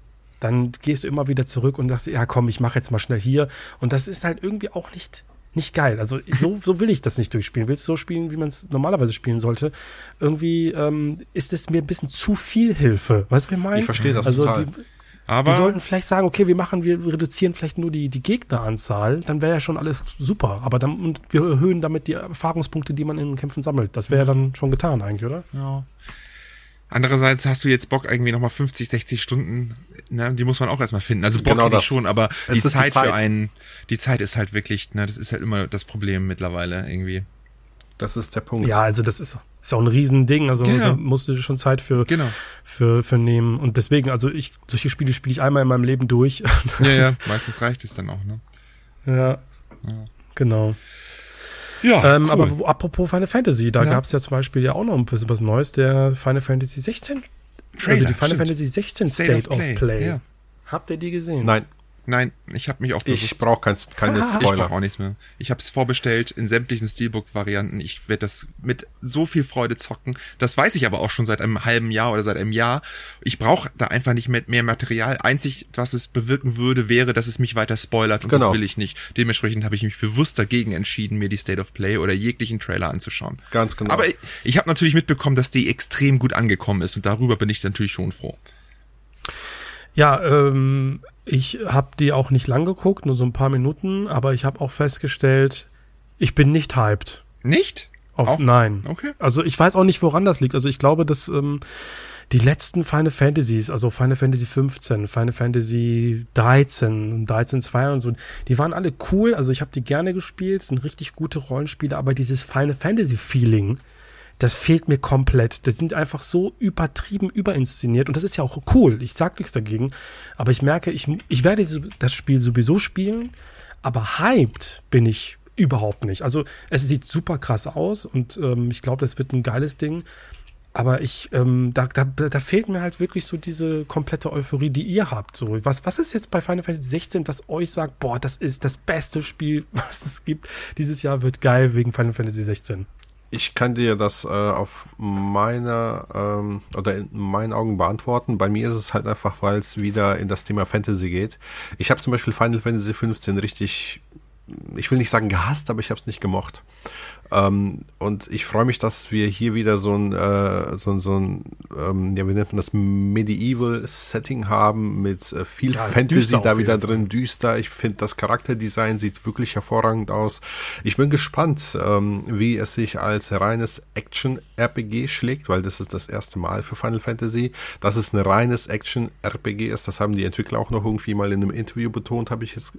dann gehst du immer wieder zurück und sagst, ja komm, ich mache jetzt mal schnell hier. Und das ist halt irgendwie auch nicht, nicht geil. Also so, so will ich das nicht durchspielen. Willst du so spielen, wie man es normalerweise spielen sollte? Irgendwie ähm, ist es mir ein bisschen zu viel Hilfe. Weißt du, was ich meine? Ich verstehe das also total. Die, die Aber sollten vielleicht sagen, okay, wir machen, wir reduzieren vielleicht nur die, die Gegneranzahl, dann wäre ja schon alles super. Aber dann, und wir erhöhen damit die Erfahrungspunkte, die man in den Kämpfen sammelt. Das wäre ja dann schon getan eigentlich, oder? ja. Andererseits hast du jetzt Bock, irgendwie nochmal 50, 60 Stunden, ne, die muss man auch erstmal finden. Also Bock Genau hätte ich schon, aber Es die die Zeit, Zeit. für einen, die Zeit ist halt wirklich, ne, das ist halt immer das Problem mittlerweile irgendwie. Das ist der Punkt. Ja, also das ist, ist auch ein Riesending. Also Ja. da musst du schon Zeit für, Genau. für, für nehmen. Und deswegen, also ich, solche Spiele spiele ich einmal in meinem Leben durch. Ja, ja, meistens reicht es dann auch, ne? ja. Genau. Ja, ähm, cool. Aber wo, apropos Final Fantasy, da Ja. gab es ja zum Beispiel ja auch noch ein bisschen was Neues, der Final Fantasy 16. also Trailer, die Final stimmt. Fantasy 16 State State, of of Play, Play. ja. Habt ihr die gesehen? Nein, Nein, ich habe mich auch bewusst. ich brauche kein, keine Ich Spoiler. brauche auch nichts mehr. Ich habe es vorbestellt in sämtlichen Steelbook-Varianten. Ich werde das mit so viel Freude zocken. Das weiß ich aber auch schon seit einem halben Jahr oder seit einem Jahr. Ich brauche da einfach nicht mehr, mehr Material. Einzig, was es bewirken würde, wäre, dass es mich weiter spoilert und Genau. das will ich nicht. Dementsprechend habe ich mich bewusst dagegen entschieden, mir die State of Play oder jeglichen Trailer anzuschauen. Ganz genau. Aber ich, ich habe natürlich mitbekommen, dass die extrem gut angekommen ist und darüber bin ich natürlich schon froh. Ja, ähm, ich habe die auch nicht lang geguckt, nur so ein paar Minuten, aber ich habe auch festgestellt, ich bin nicht hyped. Nicht? Auf, Auch? Nein. Okay. Also ich weiß auch nicht, woran das liegt. Also ich glaube, dass ähm, die letzten Final Fantasies, also Final Fantasy 15, Final Fantasy 13, 13 2 und so, die waren alle cool. Also ich habe die gerne gespielt, sind richtig gute Rollenspiele, aber dieses Final Fantasy Feeling, das fehlt mir komplett. Das sind einfach so übertrieben überinszeniert und das ist ja auch cool. Ich sag nichts dagegen, aber ich merke, ich, ich werde das Spiel sowieso spielen, aber hyped bin ich überhaupt nicht. Also es sieht super krass aus und ähm, ich glaube, das wird ein geiles Ding. Aber ich, ähm, da, da, da fehlt mir halt wirklich so diese komplette Euphorie, die ihr habt. So, was, was ist jetzt bei Final Fantasy 16, das euch sagt, boah, das ist das beste Spiel, was es gibt. Dieses Jahr wird geil wegen Final Fantasy 16. Ich kann dir das äh, auf meiner ähm, oder in meinen Augen beantworten. Bei mir ist es halt einfach, weil es wieder in das Thema Fantasy geht. Ich habe zum Beispiel Final Fantasy 15 richtig, ich will nicht sagen gehasst, aber ich habe es nicht gemocht. Ähm, und ich freue mich, dass wir hier wieder so ein, äh, so ein, so ein ähm, ja, wie nennt man das, Medieval-Setting haben mit äh, viel Ja, Fantasy da wieder drin, düster. Ich finde, das Charakterdesign sieht wirklich hervorragend aus. Ich bin gespannt, ähm, wie es sich als reines Action-RPG schlägt, weil das ist das erste Mal für Final Fantasy, dass es ein reines Action-RPG ist. Das haben die Entwickler auch noch irgendwie mal in einem Interview betont, habe ich jetzt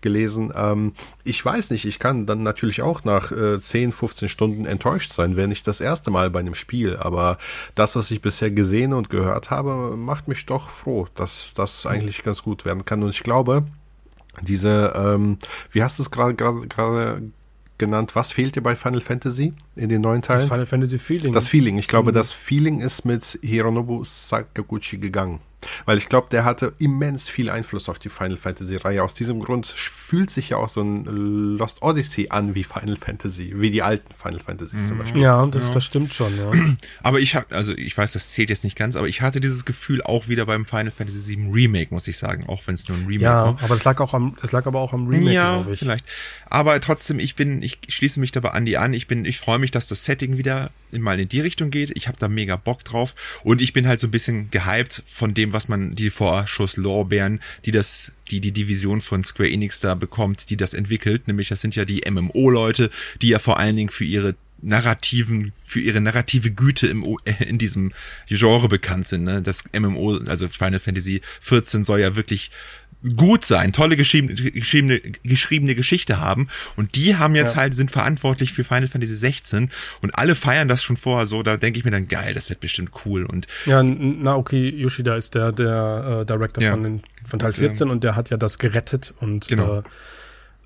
gelesen. Ähm, ich weiß nicht, ich kann dann natürlich auch nach äh, 10, 15 Stunden enttäuscht sein, wenn nicht das erste Mal bei einem Spiel. Aber das, was ich bisher gesehen und gehört habe, macht mich doch froh, dass das eigentlich ganz gut werden kann. Und ich glaube, diese, ähm, wie hast du es gerade genannt, was fehlt dir bei Final Fantasy in den neuen Das Teilen? Final Fantasy Feeling. Das Feeling. Ich glaube, Mhm. das Feeling ist mit Hironobu Sakaguchi gegangen. Weil ich glaube, der hatte immens viel Einfluss auf die Final Fantasy Reihe. Aus diesem Grund fühlt sich ja auch so ein Lost Odyssey an wie Final Fantasy, wie die alten Final Fantasies zum Beispiel. ja, das, das stimmt schon, ja. Aber ich habe, also ich weiß, das zählt jetzt nicht ganz, aber ich hatte dieses Gefühl auch wieder beim Final Fantasy VII Remake, muss ich sagen, auch wenn es nur ein Remake ja, war. aber das lag auch am, das lag aber auch am Remake, ja, glaube ich. vielleicht. Aber trotzdem, ich bin, ich schließe mich dabei an die an. Ich bin, ich freue mich, dass das Setting wieder mal in die Richtung geht. Ich habe da mega Bock drauf und ich bin halt so ein bisschen gehypt von dem, was man die Vorschusslorbeeren, die das, die die Division von Square Enix da bekommt, die das entwickelt. Nämlich, das sind ja die MMO-Leute, die ja vor allen Dingen für ihre narrativen, für ihre narrative Güte im, äh, in diesem Genre bekannt sind. Ne? Das MMO, also Final Fantasy 14 soll ja wirklich gut sein, tolle geschriebene, geschriebene, geschriebene Geschichte haben. Und die haben jetzt ja. halt, sind verantwortlich für Final Fantasy 16 und alle feiern das schon vorher so, da denke ich mir dann, geil, das wird bestimmt cool. Und ja, Naoki Yoshida ist der, der äh, Director ja. von, den, von Teil 14 und, und der hat ja das gerettet und genau. äh,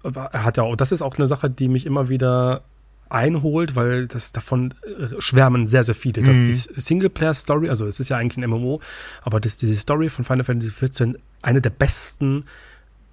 er hat ja auch, das ist auch eine Sache, die mich immer wieder einholt, weil das davon äh, schwärmen sehr, sehr viele, dass mhm. die Singleplayer-Story, also es ist ja eigentlich ein MMO, aber dass diese Story von Final Fantasy 14 eine der besten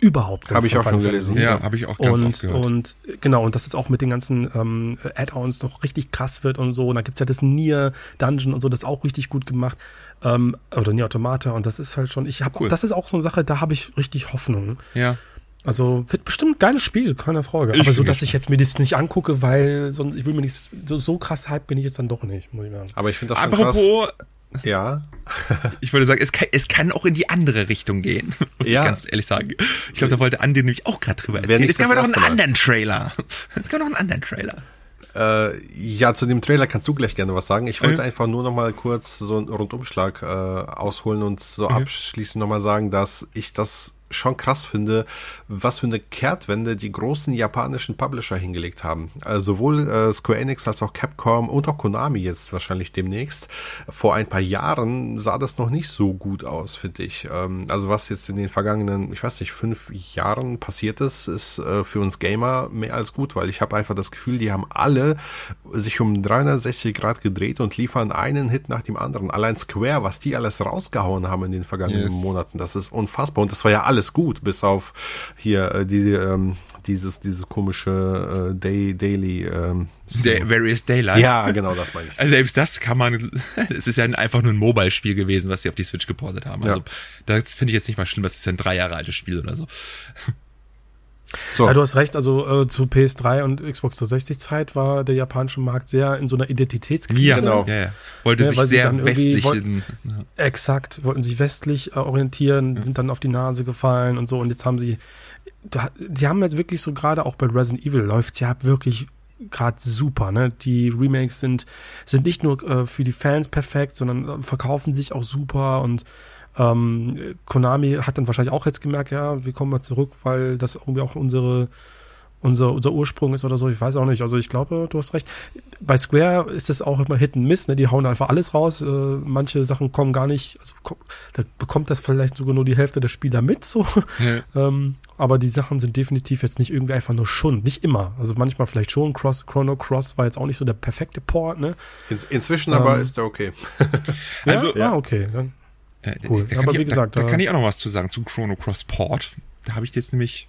überhaupt sind. Habe ich auch schon gelesen. Ja, habe ich auch ganz und, oft gehört. Und genau, und dass es auch mit den ganzen ähm, Add-ons noch richtig krass wird und so. Und da gibt's ja das Nier Dungeon und so, das ist auch richtig gut gemacht. Ähm, oder Nier Automata und das ist halt schon, ich habe, cool. das ist auch so eine Sache, da habe ich richtig Hoffnung. Ja. Also wird bestimmt ein geiles Spiel, keine Frage. Ich Aber so, dass ich jetzt mir das nicht angucke, weil sonst ich will mir nicht so, so krass hype bin ich jetzt dann doch nicht, muss ich sagen. Aber ich finde das schon Apropos, krass. Ja. ich würde sagen, es kann, es kann auch in die andere Richtung gehen, muss ja. ich ganz ehrlich sagen. Ich glaube, da wollte Andi nämlich auch gerade drüber erzählen. Jetzt kann man doch einen anderen Trailer. Jetzt kann man noch einen anderen Trailer. Äh, ja, zu dem Trailer kannst du gleich gerne was sagen. Ich wollte mhm. einfach nur noch mal kurz so einen Rundumschlag äh, ausholen und so mhm. abschließend noch mal sagen, dass ich das schon krass finde, was für eine Kehrtwende die großen japanischen Publisher hingelegt haben. Also sowohl äh, Square Enix als auch Capcom und auch Konami jetzt wahrscheinlich demnächst. Vor ein paar Jahren sah das noch nicht so gut aus, finde ich. Ähm, also was jetzt in den vergangenen, ich weiß nicht, fünf Jahren passiert ist, ist äh, für uns Gamer mehr als gut, weil ich habe einfach das Gefühl, die haben alle sich um 360 Grad gedreht und liefern einen Hit nach dem anderen. Allein Square, was die alles rausgehauen haben in den vergangenen yes. Monaten, das ist unfassbar. Und das war ja alles alles gut, bis auf hier äh, die, ähm, dieses, dieses komische äh, Day, Daily. Ähm, so. Day, Various Daylight. Ja, genau, das meine ich. Also selbst das kann man, es ist ja einfach nur ein Mobile-Spiel gewesen, was sie auf die Switch geportet haben. Also ja. das finde ich jetzt nicht mal schlimm, das ist ja ein drei Jahre altes Spiel oder so. So. Ja, du hast recht, also äh, zu PS3 und Xbox 360 Zeit war der japanische Markt sehr in so einer Identitätskrise. Ja, genau. Ja, ja. Wollte ja, sich sehr westlich wollten, ja. Exakt, wollten sich westlich äh, orientieren, ja. sind dann auf die Nase gefallen und so und jetzt haben sie die haben jetzt wirklich so gerade auch bei Resident Evil läuft's ja wirklich gerade super, ne? Die Remakes sind sind nicht nur äh, für die Fans perfekt, sondern äh, verkaufen sich auch super und ähm, Konami hat dann wahrscheinlich auch jetzt gemerkt, ja, wir kommen mal zurück, weil das irgendwie auch unsere unser, unser Ursprung ist oder so, ich weiß auch nicht. Also ich glaube, du hast recht. Bei Square ist es auch immer Hit and Miss, ne? Die hauen einfach alles raus. Äh, manche Sachen kommen gar nicht, also da bekommt das vielleicht sogar nur die Hälfte der Spieler mit, so. Ja. ähm, aber die Sachen sind definitiv jetzt nicht irgendwie einfach nur Schund. Nicht immer. Also manchmal vielleicht schon. Cross, Chrono Cross war jetzt auch nicht so der perfekte Port, ne? In, inzwischen ähm, aber ist der okay. also, ja, okay. Dann äh, cool. Da, Aber wie ich, gesagt, da, da, kann ich auch noch was zu sagen zu Chrono Cross Port. Da habe ich jetzt nämlich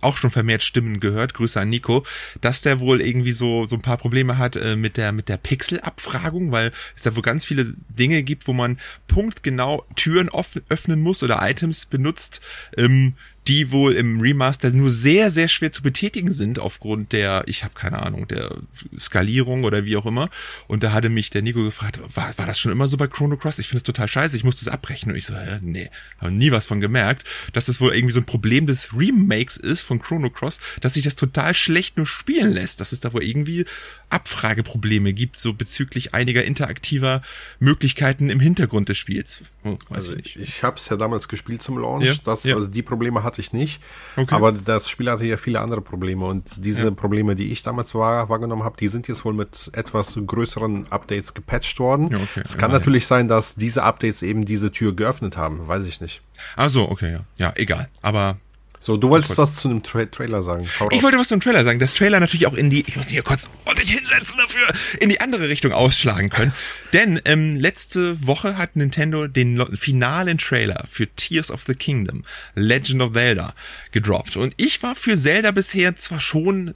auch schon vermehrt Stimmen gehört, Grüße an Nico, dass der wohl irgendwie so so ein paar Probleme hat äh, mit der mit der Pixelabfragung, weil es da wohl ganz viele Dinge gibt, wo man punktgenau Türen öffnen muss oder Items benutzt, ähm, die wohl im Remaster nur sehr, sehr schwer zu betätigen sind aufgrund der, ich habe keine Ahnung, der Skalierung oder wie auch immer. Und da hatte mich der Nico gefragt, war, war das schon immer so bei Chrono Cross? Ich finde es total scheiße, ich musste es abbrechen. Und ich so, hä, nee, habe nie was von gemerkt, dass das wohl irgendwie so ein Problem des Remakes ist von Chrono Cross, dass sich das total schlecht nur spielen lässt, dass es da wohl irgendwie Abfrageprobleme gibt, so bezüglich einiger interaktiver Möglichkeiten im Hintergrund des Spiels. Hm, also ich, ich habe es ja damals gespielt zum Launch, ja, das, ja. also die Probleme hatte ich nicht, okay. aber das Spiel hatte ja viele andere Probleme und diese ja. Probleme, die ich damals war, wahrgenommen habe, die sind jetzt wohl mit etwas größeren Updates gepatcht worden. Okay. Es kann natürlich sein, dass diese Updates eben diese Tür geöffnet haben, weiß ich nicht. Ach so, okay, ja. Ja, egal. Aber so, du wolltest was zu einem Tra Trailer sagen. Ich wollte was zu einem Trailer sagen. Das Trailer natürlich auch in die, ich muss hier kurz ordentlich hinsetzen dafür, in die andere Richtung ausschlagen können. Denn ähm, letzte Woche hat Nintendo den finalen Trailer für Tears of the Kingdom, Legend of Zelda, gedroppt. Und ich war für Zelda bisher zwar schon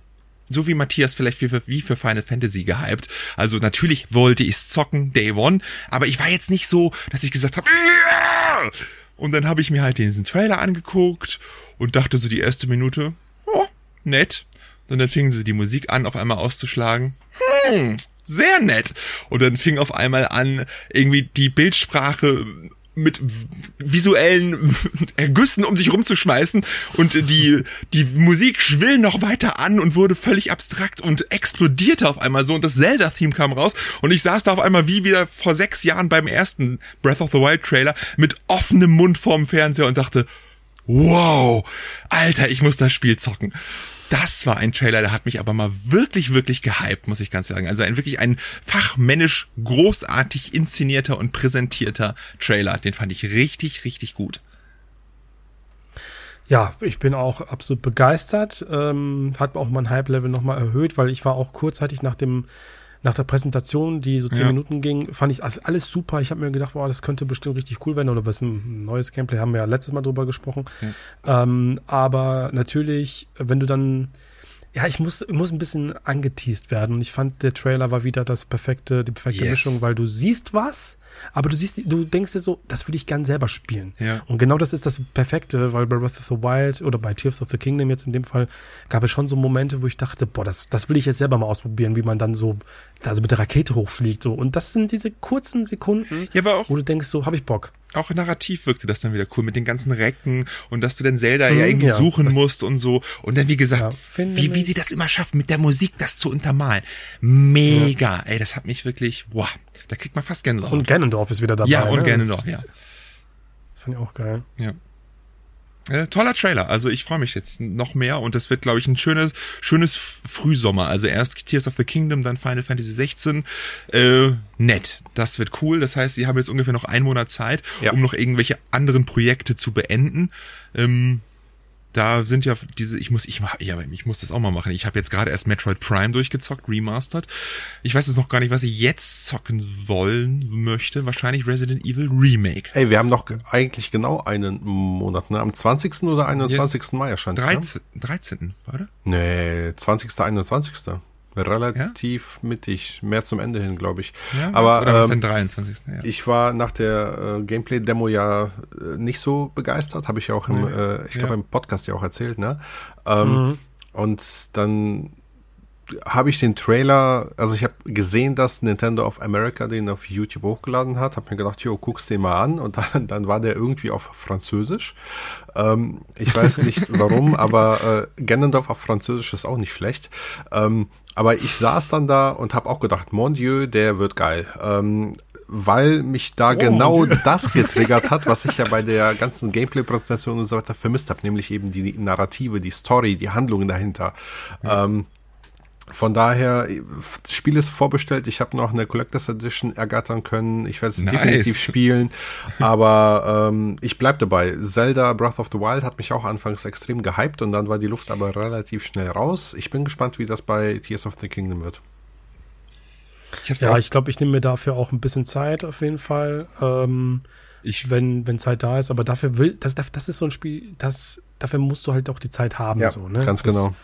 so wie Matthias vielleicht wie für, wie für Final Fantasy gehypt. Also natürlich wollte ich zocken, Day One, aber ich war jetzt nicht so, dass ich gesagt habe, yeah! und dann habe ich mir halt diesen Trailer angeguckt und dachte so die erste Minute, oh, nett. Und dann fingen sie die Musik an, auf einmal auszuschlagen. Hm, sehr nett. Und dann fing auf einmal an, irgendwie die Bildsprache mit visuellen Ergüssen um sich rumzuschmeißen und die, die Musik schwill noch weiter an und wurde völlig abstrakt und explodierte auf einmal so und das Zelda-Theme kam raus und ich saß da auf einmal wie wieder vor sechs Jahren beim ersten Breath of the Wild Trailer mit offenem Mund vorm Fernseher und dachte, wow, Alter, ich muss das Spiel zocken. Das war ein Trailer, der hat mich aber mal wirklich, wirklich gehypt, muss ich ganz sagen. Also ein wirklich ein fachmännisch großartig inszenierter und präsentierter Trailer. Den fand ich richtig, richtig gut. Ja, ich bin auch absolut begeistert. Ähm, hat auch mein Hype-Level nochmal erhöht, weil ich war auch kurzzeitig nach dem nach der Präsentation, die so zehn ja. Minuten ging, fand ich alles super. Ich habe mir gedacht, boah, das könnte bestimmt richtig cool werden oder was ein neues Gameplay haben wir ja letztes Mal drüber gesprochen. Ja. Ähm, aber natürlich, wenn du dann ja, ich muss, ich muss ein bisschen angeteased werden. Und ich fand, der Trailer war wieder das perfekte, die perfekte yes. Mischung, weil du siehst was, aber du siehst, du denkst dir so, das würde ich gern selber spielen. Ja. Und genau das ist das Perfekte, weil bei Breath of the Wild oder bei Tears of the Kingdom jetzt in dem Fall gab es schon so Momente, wo ich dachte, boah, das, das will ich jetzt selber mal ausprobieren, wie man dann so, also mit der Rakete hochfliegt. So. Und das sind diese kurzen Sekunden, ja, aber auch, wo du denkst, so, hab ich Bock auch narrativ wirkte das dann wieder cool mit den ganzen Recken und dass du den Zelda mhm, ja irgendwie ja, suchen musst und so. Und dann, wie gesagt, ja, wie, wie sie das immer schaffen, mit der Musik das zu untermalen. Mega, ja. ey, das hat mich wirklich, wow, da kriegt man fast Gänsehaut. Und Ganondorf ist wieder dabei. Ja, und ne? Ganondorf, ja. Fand ich auch geil. Ja. Äh, toller Trailer, also ich freue mich jetzt noch mehr und das wird, glaube ich, ein schönes, schönes Frühsommer. Also erst Tears of the Kingdom, dann Final Fantasy 16. Äh, nett, das wird cool. Das heißt, sie haben jetzt ungefähr noch einen Monat Zeit, ja. um noch irgendwelche anderen Projekte zu beenden. Ähm, da sind ja diese, ich muss, ich mach, ja, ich muss das auch mal machen. Ich habe jetzt gerade erst Metroid Prime durchgezockt, remastered. Ich weiß jetzt noch gar nicht, was ich jetzt zocken wollen möchte. Wahrscheinlich Resident Evil Remake. Ey, wir haben noch eigentlich genau einen Monat, ne? Am 20. oder 21. Yes. Mai erscheint 13. Ne? 13. oder? Nee, 20. 21. Relativ ja? mittig, mehr zum Ende hin, glaube ich. Ja, Aber oder was ähm, 23. Ja. ich war nach der äh, Gameplay-Demo ja äh, nicht so begeistert, habe ich ja auch im, äh, ich glaube im Podcast ja auch erzählt, ne? Ähm, mhm. Und dann habe ich den Trailer, also ich habe gesehen, dass Nintendo of America den auf YouTube hochgeladen hat, habe mir gedacht, jo, guck's den mal an und dann, dann war der irgendwie auf Französisch. Ähm, ich weiß nicht warum, aber äh, Ganondorf auf Französisch ist auch nicht schlecht. Ähm, aber ich saß dann da und habe auch gedacht, mon Dieu, der wird geil. Ähm, weil mich da oh, genau das getriggert hat, was ich ja bei der ganzen Gameplay-Präsentation und so weiter vermisst habe, nämlich eben die Narrative, die Story, die Handlungen dahinter. Ja. Ähm, von daher, das Spiel ist vorbestellt. Ich habe noch eine Collectors Edition ergattern können. Ich werde es nice. definitiv spielen. Aber ähm, ich bleib dabei. Zelda Breath of the Wild hat mich auch anfangs extrem gehypt und dann war die Luft aber relativ schnell raus. Ich bin gespannt, wie das bei Tears of the Kingdom wird. Ich ja, ich glaube, ich nehme mir dafür auch ein bisschen Zeit auf jeden Fall. Ähm, ich, wenn, wenn Zeit da ist, aber dafür will, das, das ist so ein Spiel, das, dafür musst du halt auch die Zeit haben. Ja, so, ne? ganz das, genau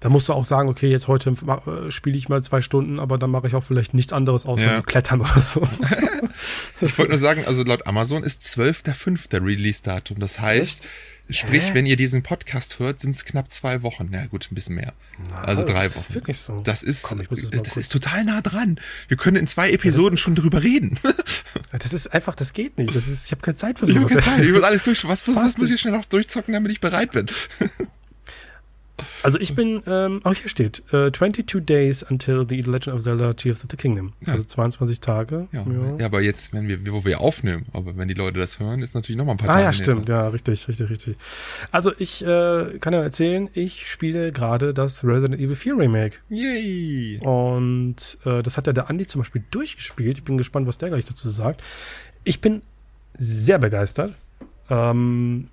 da musst du auch sagen, okay, jetzt heute äh, spiele ich mal zwei Stunden, aber dann mache ich auch vielleicht nichts anderes außer ja. Klettern oder so. ich wollte nur sagen, also laut Amazon ist 12.05. Release-Datum. Das heißt, Echt? sprich, Hä? wenn ihr diesen Podcast hört, sind es knapp zwei Wochen. Ja gut, ein bisschen mehr. Na, also drei das Wochen. Ist wirklich so. Das ist, Komm, das, das ist total nah dran. Wir können in zwei Episoden ja, schon drüber reden. das ist einfach, das geht nicht. Das ist, ich habe keine Zeit für das. Ich habe keine Zeit. Ich muss alles durch. Was, was, was muss ich schnell noch durchzocken, damit ich bereit bin? Also ich bin, ähm, oh hier steht, äh, 22 Days until the Legend of Zelda Tears of the Kingdom. Ja. Also 22 Tage. Ja. ja. aber jetzt, wenn wir, wo wir aufnehmen, aber wenn die Leute das hören, ist natürlich noch mal ein paar ah, Tage. Ah ja, stimmt, ja, richtig, richtig, richtig. Also ich äh, kann ja erzählen, ich spiele gerade das Resident Evil 4 Remake. Yay! Und äh, das hat ja der Andi zum Beispiel durchgespielt. Ich bin gespannt, was der gleich dazu sagt. Ich bin sehr begeistert. Ähm,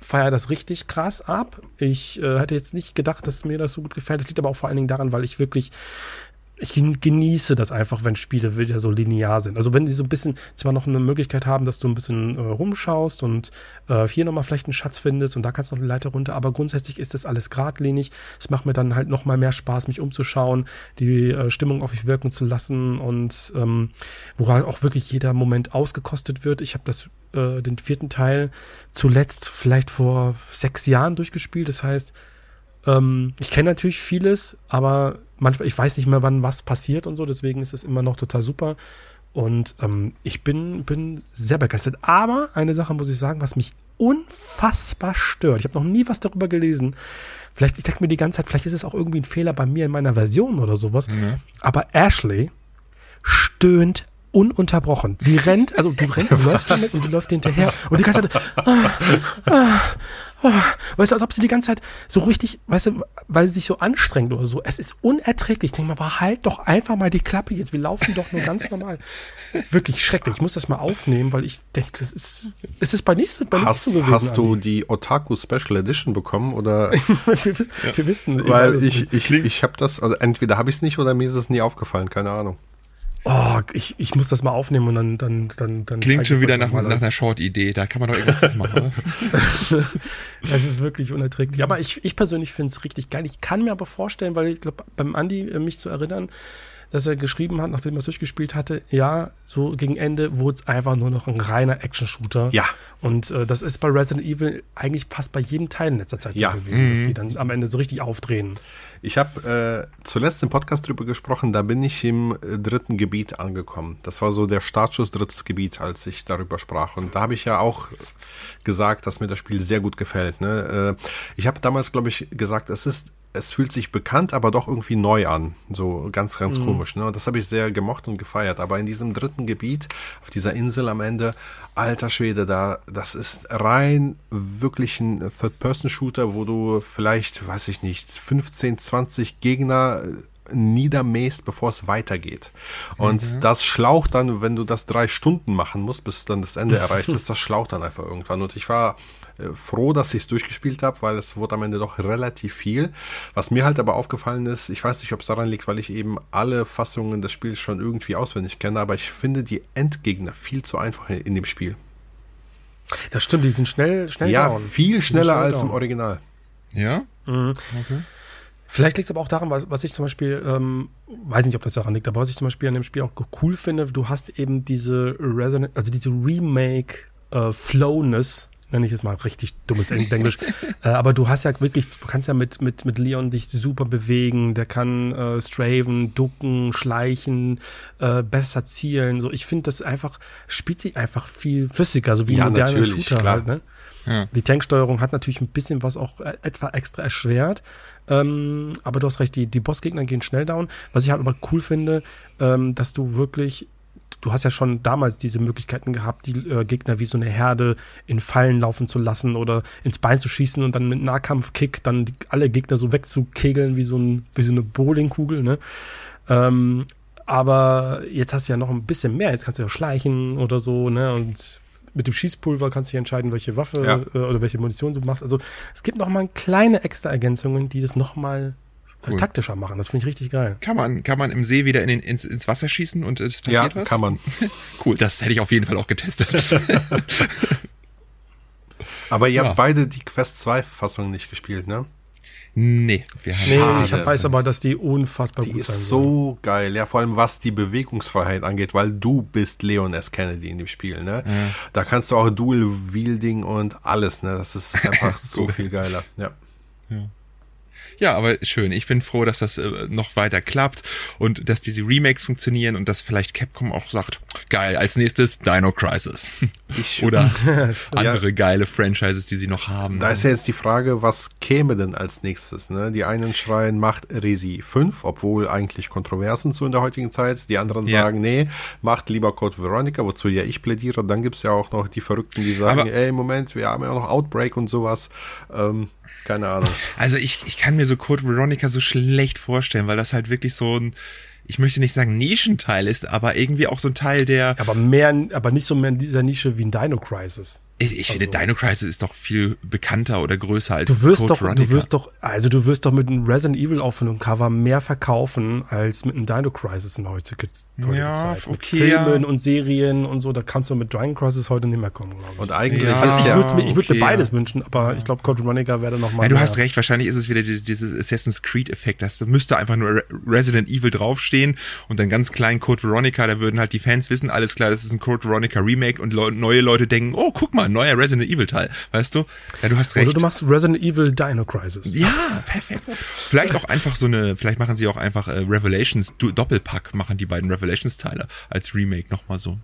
feiere das richtig krass ab. Ich äh, hätte jetzt nicht gedacht, dass mir das so gut gefällt. Das liegt aber auch vor allen Dingen daran, weil ich wirklich ich genieße das einfach, wenn Spiele wieder so linear sind. Also wenn sie so ein bisschen zwar noch eine Möglichkeit haben, dass du ein bisschen äh, rumschaust und äh, hier nochmal vielleicht einen Schatz findest und da kannst du noch eine Leiter runter, aber grundsätzlich ist das alles geradlinig. Es macht mir dann halt nochmal mehr Spaß, mich umzuschauen, die äh, Stimmung auf mich wirken zu lassen und ähm, wo halt auch wirklich jeder Moment ausgekostet wird. Ich habe das äh, den vierten Teil zuletzt vielleicht vor sechs Jahren durchgespielt. Das heißt, ähm, ich kenne natürlich vieles, aber manchmal, ich weiß nicht mehr, wann was passiert und so, deswegen ist es immer noch total super. Und ähm, ich bin, bin sehr begeistert. Aber eine Sache muss ich sagen, was mich unfassbar stört. Ich habe noch nie was darüber gelesen. Vielleicht, ich denke mir die ganze Zeit, vielleicht ist es auch irgendwie ein Fehler bei mir in meiner Version oder sowas. Mhm. Aber Ashley stöhnt ununterbrochen. Sie rennt, also du rennst, du läufst damit und du läufst hinterher und die ganze Zeit, ah, ah, ah, weißt du, als ob sie die ganze Zeit so richtig, weißt du, weil sie sich so anstrengt oder so. Es ist unerträglich. Ich denke mal, aber halt doch einfach mal die Klappe jetzt. Wir laufen doch nur ganz normal. Wirklich schrecklich. Ich muss das mal aufnehmen, weil ich denke, das ist, ist es bei nichts, bei hast, so gewesen. Hast du die Otaku Special Edition bekommen oder? wir, wir, wissen. Weil ich, ich, ich, ich habe das, also entweder habe ich es nicht oder mir ist es nie aufgefallen, keine Ahnung. Oh, ich, ich muss das mal aufnehmen und dann dann dann dann. Klingt schon wieder nach, nach einer Short-Idee. Da kann man doch irgendwas machen. das ist wirklich unerträglich. Aber ich, ich persönlich finde es richtig geil. Ich kann mir aber vorstellen, weil ich glaube, beim Andi äh, mich zu erinnern, dass er geschrieben hat, nachdem er es durchgespielt hatte, ja, so gegen Ende wurde es einfach nur noch ein reiner Action-Shooter. Ja. Und äh, das ist bei Resident Evil eigentlich fast bei jedem Teil in letzter Zeit ja. so gewesen, Mhm. dass die dann am Ende so richtig aufdrehen. Ich habe äh, zuletzt im Podcast drüber gesprochen, da bin ich im äh, dritten Gebiet angekommen. Das war so der Startschuss drittes Gebiet, als ich darüber sprach. Und da habe ich ja auch gesagt, dass mir das Spiel sehr gut gefällt. Ne? Äh, ich habe damals, glaube ich, gesagt, es ist es fühlt sich bekannt, aber doch irgendwie neu an. So ganz, ganz Mhm. komisch. Ne? Und das habe ich sehr gemocht und gefeiert. Aber in diesem dritten Gebiet, auf dieser Insel am Ende, alter Schwede, da, das ist rein wirklich ein Third-Person-Shooter, wo du vielleicht, weiß ich nicht, 15, 20 Gegner äh, niedermähst, bevor es weitergeht. Und das schlaucht dann, wenn du das drei Stunden machen musst, bis dann das Ende erreicht ist, das schlaucht dann einfach irgendwann. Und ich war froh, dass ich es durchgespielt habe, weil es wurde am Ende doch relativ viel. Was mir halt aber aufgefallen ist, ich weiß nicht, ob es daran liegt, weil ich eben alle Fassungen des Spiels schon irgendwie auswendig kenne, aber ich finde die Endgegner viel zu einfach in, in dem Spiel. Das stimmt, die sind schnell, schnell Ja, down. viel schneller schnell als down. im Original. Ja? Mhm. Okay. Vielleicht liegt es aber auch daran, was, was ich zum Beispiel, ähm, weiß nicht, ob das daran liegt, aber was ich zum Beispiel an dem Spiel auch cool finde, du hast eben diese Resident, also diese Remake äh, Flowness, nenne ich es mal richtig dummes Eng- Englisch, äh, aber du hast ja wirklich, du kannst ja mit, mit, mit Leon dich super bewegen, der kann äh, straven, ducken, schleichen, äh, besser zielen, so ich finde das einfach, spielt sich einfach viel flüssiger, so wie Ja, ein moderner natürlich, Shooter klar. halt, ne? Ja. Die Tanksteuerung hat natürlich ein bisschen was auch äh, etwa extra erschwert. Ähm, aber du hast recht, die, die Bossgegner gehen schnell down. Was ich halt aber cool finde, ähm, dass du wirklich, du hast ja schon damals diese Möglichkeiten gehabt, die äh, Gegner wie so eine Herde in Fallen laufen zu lassen oder ins Bein zu schießen und dann mit Nahkampfkick dann die, alle Gegner so wegzukegeln wie so, ein, wie so eine Bowlingkugel, ne? Ähm, aber jetzt hast du ja noch ein bisschen mehr. Jetzt kannst du ja schleichen oder so, ne? Und mit dem Schießpulver kannst du ja entscheiden, welche Waffe Ja. äh, oder welche Munition du machst. Also es gibt noch mal kleine extra Ergänzungen, die das noch mal Cool. taktischer machen. Das finde ich richtig geil. Kann man, kann man im See wieder in den, ins, ins Wasser schießen und es passiert ja, was? kann man. Cool, das hätte ich auf jeden Fall auch getestet. Aber ihr Ja. habt beide die Quest 2 Fassung nicht gespielt, ne? nee, wir haben Nee, ich hab, weiß aber, dass die unfassbar Die gut sein ist sollen. so geil, ja, vor allem was die Bewegungsfreiheit angeht, weil du bist Leon S. Kennedy in dem Spiel, ne? Da kannst du auch Dual Wielding und alles, ne? Das ist einfach so viel geiler, ja. Ja, aber schön. Ich bin froh, dass das äh, noch weiter klappt und dass diese Remakes funktionieren und dass vielleicht Capcom auch sagt, geil, als nächstes Dino Crisis. Ich- Oder andere geile Franchises, die sie noch haben. Da ist ja jetzt die Frage, was käme denn als nächstes? Ne? Die einen schreien, macht Resi 5, obwohl eigentlich Kontroversen so in der heutigen Zeit. Die anderen Ja. sagen, nee, macht lieber Code Veronica, wozu ja ich plädiere. Dann gibt's ja auch noch die Verrückten, die sagen, Aber- ey, Moment, wir haben ja noch Outbreak und sowas. Ähm, keine Ahnung. Also ich, ich kann mir so Code Veronica so schlecht vorstellen, weil das halt wirklich so ein, ich möchte nicht sagen Nischenteil ist, aber irgendwie auch so ein Teil, der, Aber mehr, aber nicht so mehr in dieser Nische wie ein Dino Crisis. Ich, ich finde Dino Crisis ist doch viel bekannter oder größer als Du wirst Code doch, Veronica. du wirst doch, also du wirst doch mit einem Resident Evil auf einem Cover mehr verkaufen als mit einem Dino Crisis in heutigen Ja, Zeit. Mit okay, Filmen ja. und Serien und so, da kannst du mit Dino Crisis heute nicht mehr kommen. Und eigentlich Ja. Also ich würde mir, ich würd okay, mir beides ja. wünschen, aber ich glaube, Code Veronica wäre noch mal Ja, du mehr. hast recht, wahrscheinlich ist es wieder dieses, dieses Assassin's Creed-Effekt. Das müsste einfach nur Re Resident Evil draufstehen und dann ganz klein Code Veronica, da würden halt die Fans wissen, alles klar, das ist ein Code Veronica Remake und Leu neue Leute denken, oh, guck mal, neuer Resident Evil Teil, weißt du? Ja, du hast recht. Oder du machst Resident Evil Dino Crisis. ja, perfekt. Vielleicht auch einfach so eine, vielleicht machen sie auch einfach äh, Revelations, du, Doppelpack machen die beiden Revelations-Teile als Remake nochmal so.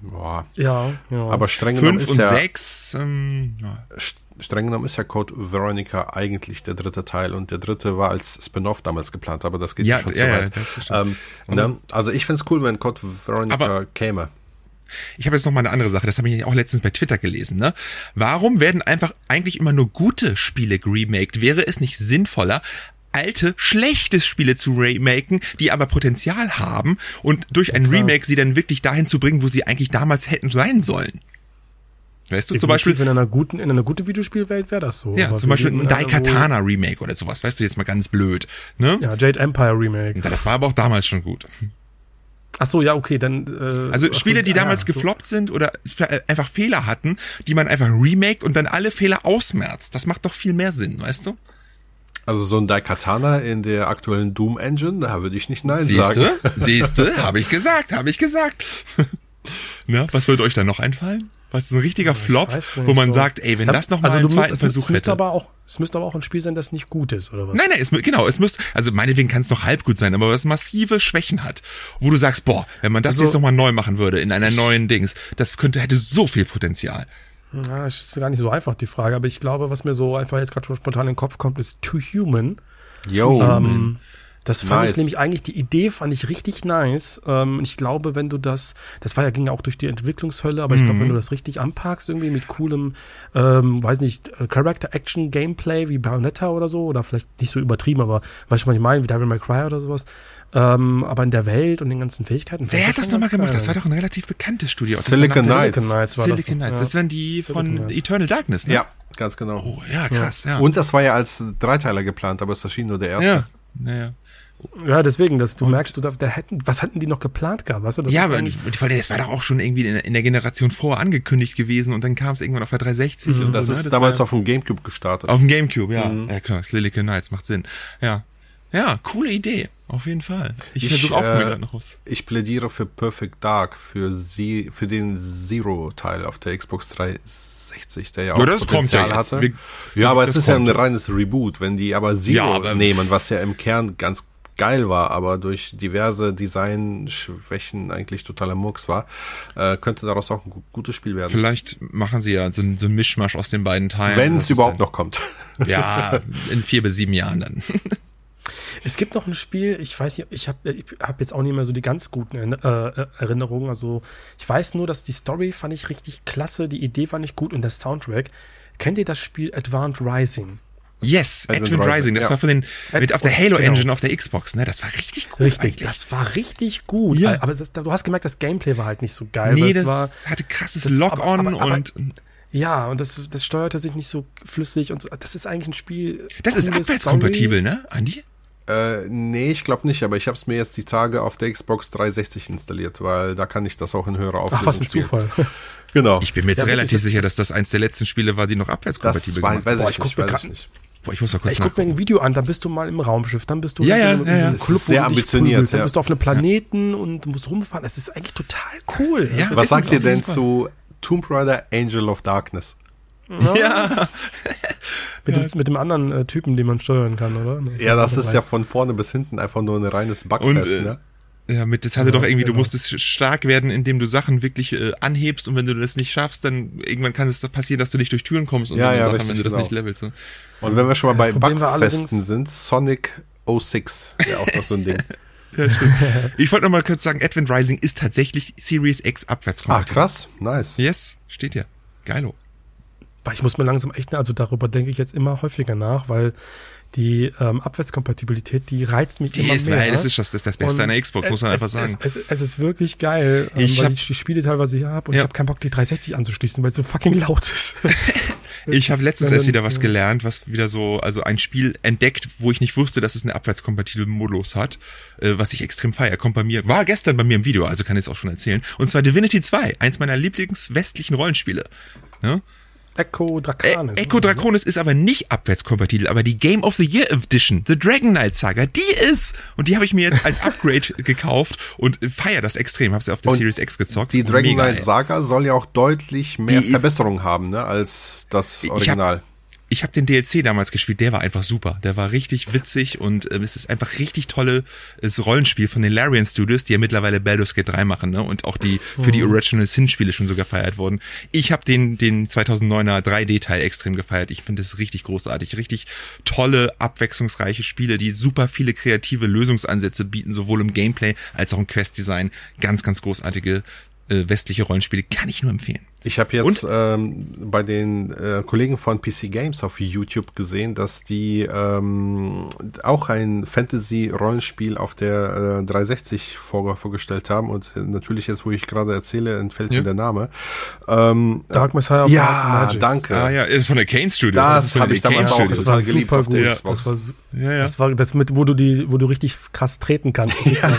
boah. Ja, ja. Aber streng genommen Fünf ist und ja, sechs, ähm, ja. st- streng genommen ist ja Code Veronica eigentlich der dritte Teil und der dritte war als Spin-off damals geplant, aber das geht Ja, schon ja, zu ja, weit. das ist schon- ähm, ne? Also ich find's cool, wenn Code Veronica Aber- käme. Ich habe jetzt noch mal eine andere Sache, das habe ich auch letztens bei Twitter gelesen. Ne? Warum werden einfach eigentlich immer nur gute Spiele geremaked? Wäre es nicht sinnvoller, alte, schlechte Spiele zu remaken, die aber Potenzial haben und durch ein Remake sie dann wirklich dahin zu bringen, wo sie eigentlich damals hätten sein sollen? Weißt du, zum Beispiel, in einer guten, in einer guten Videospielwelt wäre das so. ja, zum Beispiel ein Daikatana Remake oder sowas, weißt du, jetzt mal ganz blöd. Ne? Ja, Jade Empire Remake. Das war aber auch damals schon gut. Ach so, ja, okay, dann. Äh, Also so, Spiele, die ah, ja, damals so. gefloppt sind oder äh, einfach Fehler hatten, die man einfach remaked und dann alle Fehler ausmerzt. Das macht doch viel mehr Sinn, weißt du? Also so ein Daikatana in der aktuellen Doom Engine, da würde ich nicht nein Siehste, sagen. siehste, habe ich gesagt, habe ich gesagt. Na, was würde euch da noch einfallen? Was ist ein richtiger Flop, weiß nicht, wo man so. sagt, ey, wenn das noch mal also einen zweiten musst, es, Versuch es müsste hätte. aber auch, es müsste aber auch ein Spiel sein, das nicht gut ist, oder was? Nein, nein, es, genau, es muss, also meinetwegen kann es noch halb gut sein, aber was massive Schwächen hat, wo du sagst, boah, wenn man das Also- jetzt nochmal neu machen würde, in einer neuen Dings, das könnte, hätte so viel Potenzial. Ja, es ist gar nicht so einfach, die Frage. Aber ich glaube, was mir so einfach jetzt gerade schon spontan in den Kopf kommt, ist Too Human. Yo. Ähm, das fand Nice. ich nämlich eigentlich, die Idee fand ich richtig nice. Ähm, und ich glaube, wenn du das, das war ja, ging ja auch durch die Entwicklungshölle, aber ich glaube, wenn Mhm. du das richtig anpackst, irgendwie mit coolem, ähm, weiß nicht, äh, Character-Action-Gameplay wie Bayonetta oder so, oder vielleicht nicht so übertrieben, aber weißt du, was ich meine, wie Devil May Cry oder sowas. Ähm, aber in der Welt und den ganzen Fähigkeiten. Wer hat das nochmal gemacht? Das war doch ein relativ bekanntes Studio. Das Silicon Knights. Silicon Knights. war das Silicon doch, Knights. ja. Das wären die Silicon von. Eternal Darkness, ne? Ja, ganz genau. Oh, ja, krass, ja. Und das war ja als Dreiteiler geplant, aber es erschien nur der erste. ja, naja. Ja, deswegen, dass du merkst, du da, da hätten, was hätten die noch geplant gehabt, weißt du? Das Ja, aber weil das war doch auch schon irgendwie in, in der Generation vor angekündigt gewesen und dann kam es irgendwann auf der 360 und Das so, ist ne? damals war, auf dem Gamecube gestartet. auf dem Gamecube, ja. Ja, klar, Silicon Knights macht Sinn. Ja. Ja, coole Idee, auf jeden Fall. Ich, Ich, versuche auch äh, mir gerade noch was. Ich plädiere für Perfect Dark, für sie, für den Zero-Teil auf der Xbox 360, der ja auch Ja, das kommt ja jetzt. hatte. Wir- ja, aber das es ist ja ein reines Reboot. Wenn die aber Zero Ja, aber- nehmen, was ja im Kern ganz geil war, aber durch diverse Designschwächen eigentlich totaler Murks war, äh, könnte daraus auch ein gu- gutes Spiel werden. Vielleicht machen sie ja so, ein- so ein Mischmasch aus den beiden Teilen. Wenn es überhaupt dann, noch kommt. Ja, in vier bis sieben Jahren dann. Es gibt noch ein Spiel, ich weiß nicht, ich habe ich hab jetzt auch nicht mehr so die ganz guten äh, Erinnerungen. Also ich weiß nur, dass die Story fand ich richtig klasse, die Idee fand ich gut und der Soundtrack. Kennt ihr das Spiel Advanced Rising? Yes, Advent Advent Rising, Rising, das ja. war von den, mit auf der Genau. Halo Engine auf der Xbox, ne? Das war richtig gut Richtig, eigentlich. das war richtig gut. Ja. Aber das, du hast gemerkt, das Gameplay war halt nicht so geil. nee, das war, hatte krasses Lock-on und ja, und das, das steuerte sich nicht so flüssig und so. Das ist eigentlich ein Spiel. das ist abwärtskompatibel, ne, Andi? Äh, nee, ich glaube nicht, aber ich habe es mir jetzt die Tage auf der Xbox 360 installiert, weil da kann ich das auch in höherer. Auflösung Ach, was ein spielen. Zufall. Genau. Ich bin mir jetzt Ja, relativ das- sicher, dass das eins der letzten Spiele war, die noch abwärtskompatibel war, gemacht weiß waren. Boah, ich ich nicht, guck weiß ich nicht. Boah, ich muss mal kurz Ich guck mir ein. Video an, dann bist du mal im Raumschiff, dann bist du Ja, in ja, ja, in ja. einem Club, sehr du ambitioniert, prügelst, dann ja. bist du auf einem Planeten und musst rumfahren. Das ist eigentlich total cool. Ja, Also, Was sagt es ihr denn zu Tomb Raider Angel of Darkness? Ja, mit, dem, mit dem anderen äh, Typen, den man steuern kann, oder? Ja, das ist ja von vorne bis hinten einfach nur ein reines Bugfest, äh, ne? ja, mit das hatte doch irgendwie, du genau. musstest stark werden, indem du Sachen wirklich äh, anhebst und wenn du das nicht schaffst, dann irgendwann kann es passieren, dass du nicht durch Türen kommst und Ja, so ja, Sachen, richtig, wenn du das genau. nicht levelst. Ne? Und wenn wir schon mal Das bei Bugfesten sind, Sonic 06, ja auch noch so ein Ding. Ja, stimmt. ich wollte noch mal kurz sagen, Advent Rising ist tatsächlich Series X Ach, abwärtskompatibel. krass, nice. Yes, steht ja. Geilo. Ich muss mir langsam echt, also darüber denke ich jetzt immer häufiger nach, weil die ähm, Abwärtskompatibilität, die reizt mich Die immer ist, mehr. das ist das, das, ist das Beste an der Xbox, muss man es, einfach sagen. Es, es, es ist wirklich geil, ähm, Ich weil hab- ich die Spiele teilweise hier habe und Ja. ich habe keinen Bock, die 360 anzuschließen, weil es so fucking laut ist. Ich habe letztens erst wieder was ja. gelernt, was wieder so, also ein Spiel entdeckt, wo ich nicht wusste, dass es einen abwärtskompatiblen Modus hat, äh, was ich extrem feier. Kommt bei mir, war gestern bei mir im Video, also kann ich es auch schon erzählen. Und zwar Divinity 2, eins meiner Lieblingswestlichen Rollenspiele. Ne? Echo Ä Dracanis. Echo Draconis ist aber nicht abwärtskompatibel, aber die Game of the Year Edition, The Dragon Knight Saga, die ist. Und die habe ich mir jetzt als Upgrade gekauft und feier das extrem. Habe sie auf der Und Series X gezockt. Die Dragon Knight. Saga soll ja auch deutlich mehr Die Verbesserungen haben, ne, als das Original. Ich habe den DLC damals gespielt, der war einfach super. Der war richtig witzig und äh, es ist einfach richtig tolles Rollenspiel von den Larian Studios, die ja mittlerweile Baldur's Gate 3 machen, ne? Und auch die für die Original Sin Spiele schon so gefeiert wurden. Ich habe den den 2009er 3D Teil extrem gefeiert. Ich finde es richtig großartig, richtig tolle, abwechslungsreiche Spiele, die super viele kreative Lösungsansätze bieten, sowohl im Gameplay als auch im Quest-Design. Ganz, ganz großartige äh, westliche Rollenspiele kann ich nur empfehlen. Ich habe jetzt ähm, bei den äh, Kollegen von PC Games auf YouTube gesehen, dass die ähm, auch ein Fantasy-Rollenspiel auf der äh, 360 vor, vorgestellt haben und äh, natürlich jetzt, wo ich gerade erzähle, entfällt ja. mir der Name. Ähm, Dark Messiah of Ja, Magic. danke. Ah ja, ist von der Kane Studios. Das, das habe ich damals auch das war geliebt super gut. Ja. Das war, ja, ja. das war das mit, wo du die, wo du richtig krass treten kannst. ja,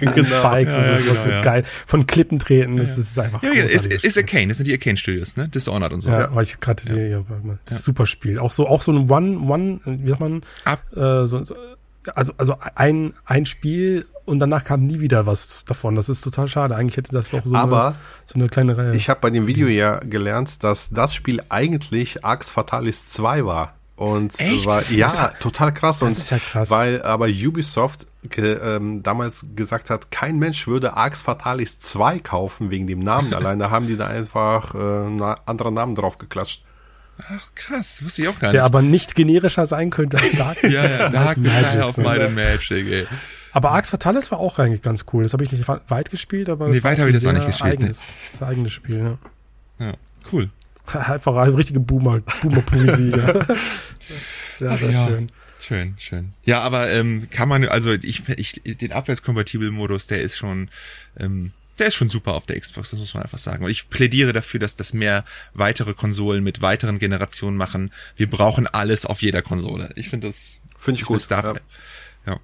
genau. Spikes ja, und so, genau, ja. geil. Von Klippen treten, das ist einfach. Ja, ja, ist, ist a Kane, das sind die Arcane Studios, ne? Dishonored und so. Ja, ja. weil ich gerade sehe, ja. ja. super Spiel. Auch so, auch so ein One, One, wie sagt man? Ab. Äh, so, so, also, also ein, ein Spiel und danach kam nie wieder was davon. Das ist total schade. Eigentlich hätte das auch so, Aber eine, so eine kleine Reihe. Ich habe bei dem Video ja gelernt, dass das Spiel eigentlich Arx Fatalis 2 war. Und Echt? war ja total krass. Das und ist ja krass. Weil aber Ubisoft ge, ähm, damals gesagt hat, kein Mensch würde Arx Fatalis 2 kaufen wegen dem Namen allein. Da haben die da einfach äh, einen anderen Namen drauf geklatscht. Ach krass, wusste ich auch gar nicht. Der aber nicht generischer sein könnte als Dark Ja, ja, Dark Messiah of Might and Magic, ey. Aber Arx Fatalis war auch eigentlich ganz cool. Das habe ich nicht weit gespielt, aber nee, weit habe ich das auch nicht gespielt. Eigenes, ne? Das eigenes Spiel, ja. Ja, cool. Einfach eine richtige Boomer, Boomer-Poesie, ja. Sehr, sehr ja. schön. Schön, schön. Ja, aber ähm, kann man, also ich, ich den abwärtskompatiblen Modus, der ist schon, ähm, der ist schon super auf der Xbox, das muss man einfach sagen. Und ich plädiere dafür, dass das mehr weitere Konsolen mit weiteren Generationen machen. Wir brauchen alles auf jeder Konsole. Ich finde das, finde ich, ich gut. Darf, ja. ja.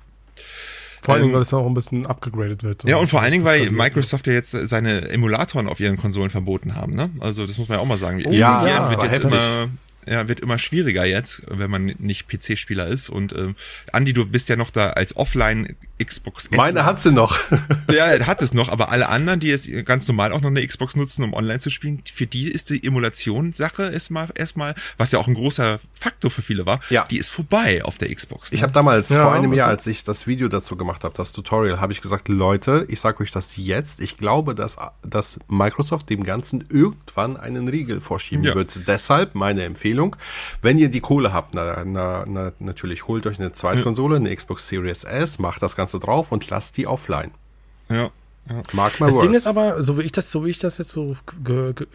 Vor allen Dingen, ähm, weil es auch ein bisschen abgegradet wird. Ja, und vor allen Dingen, weil Microsoft ja jetzt seine Emulatoren auf ihren Konsolen verboten haben, ne? Also das muss man ja auch mal sagen. Oh, ja, ja, wird jetzt immer ja, wird immer schwieriger jetzt, wenn man nicht PC-Spieler ist. Und äh, Andi, du bist ja noch da als Offline Xbox S. Meine hat sie noch. ja, hat es noch, aber alle anderen, die jetzt ganz normal auch noch eine Xbox nutzen, um online zu spielen, für die ist die Emulation-Sache erstmal, erstmal, was ja auch ein großer Faktor für viele war, ja. die ist vorbei auf der Xbox. Ne? Ich habe damals, ja, vor einem Jahr, als ich das Video dazu gemacht habe, das Tutorial, habe ich gesagt, Leute, ich sage euch das jetzt, ich glaube, dass, dass Microsoft dem Ganzen irgendwann einen Riegel vorschieben ja. wird. Deshalb meine Empfehlung, wenn ihr die Kohle habt, na, na, na natürlich holt euch eine Zweite eine Xbox Series S, macht das Ganze Ganze drauf und lasst die offline. Ja. Ja. Mark my das words. Ding ist aber, so wie ich das, so wie ich das jetzt so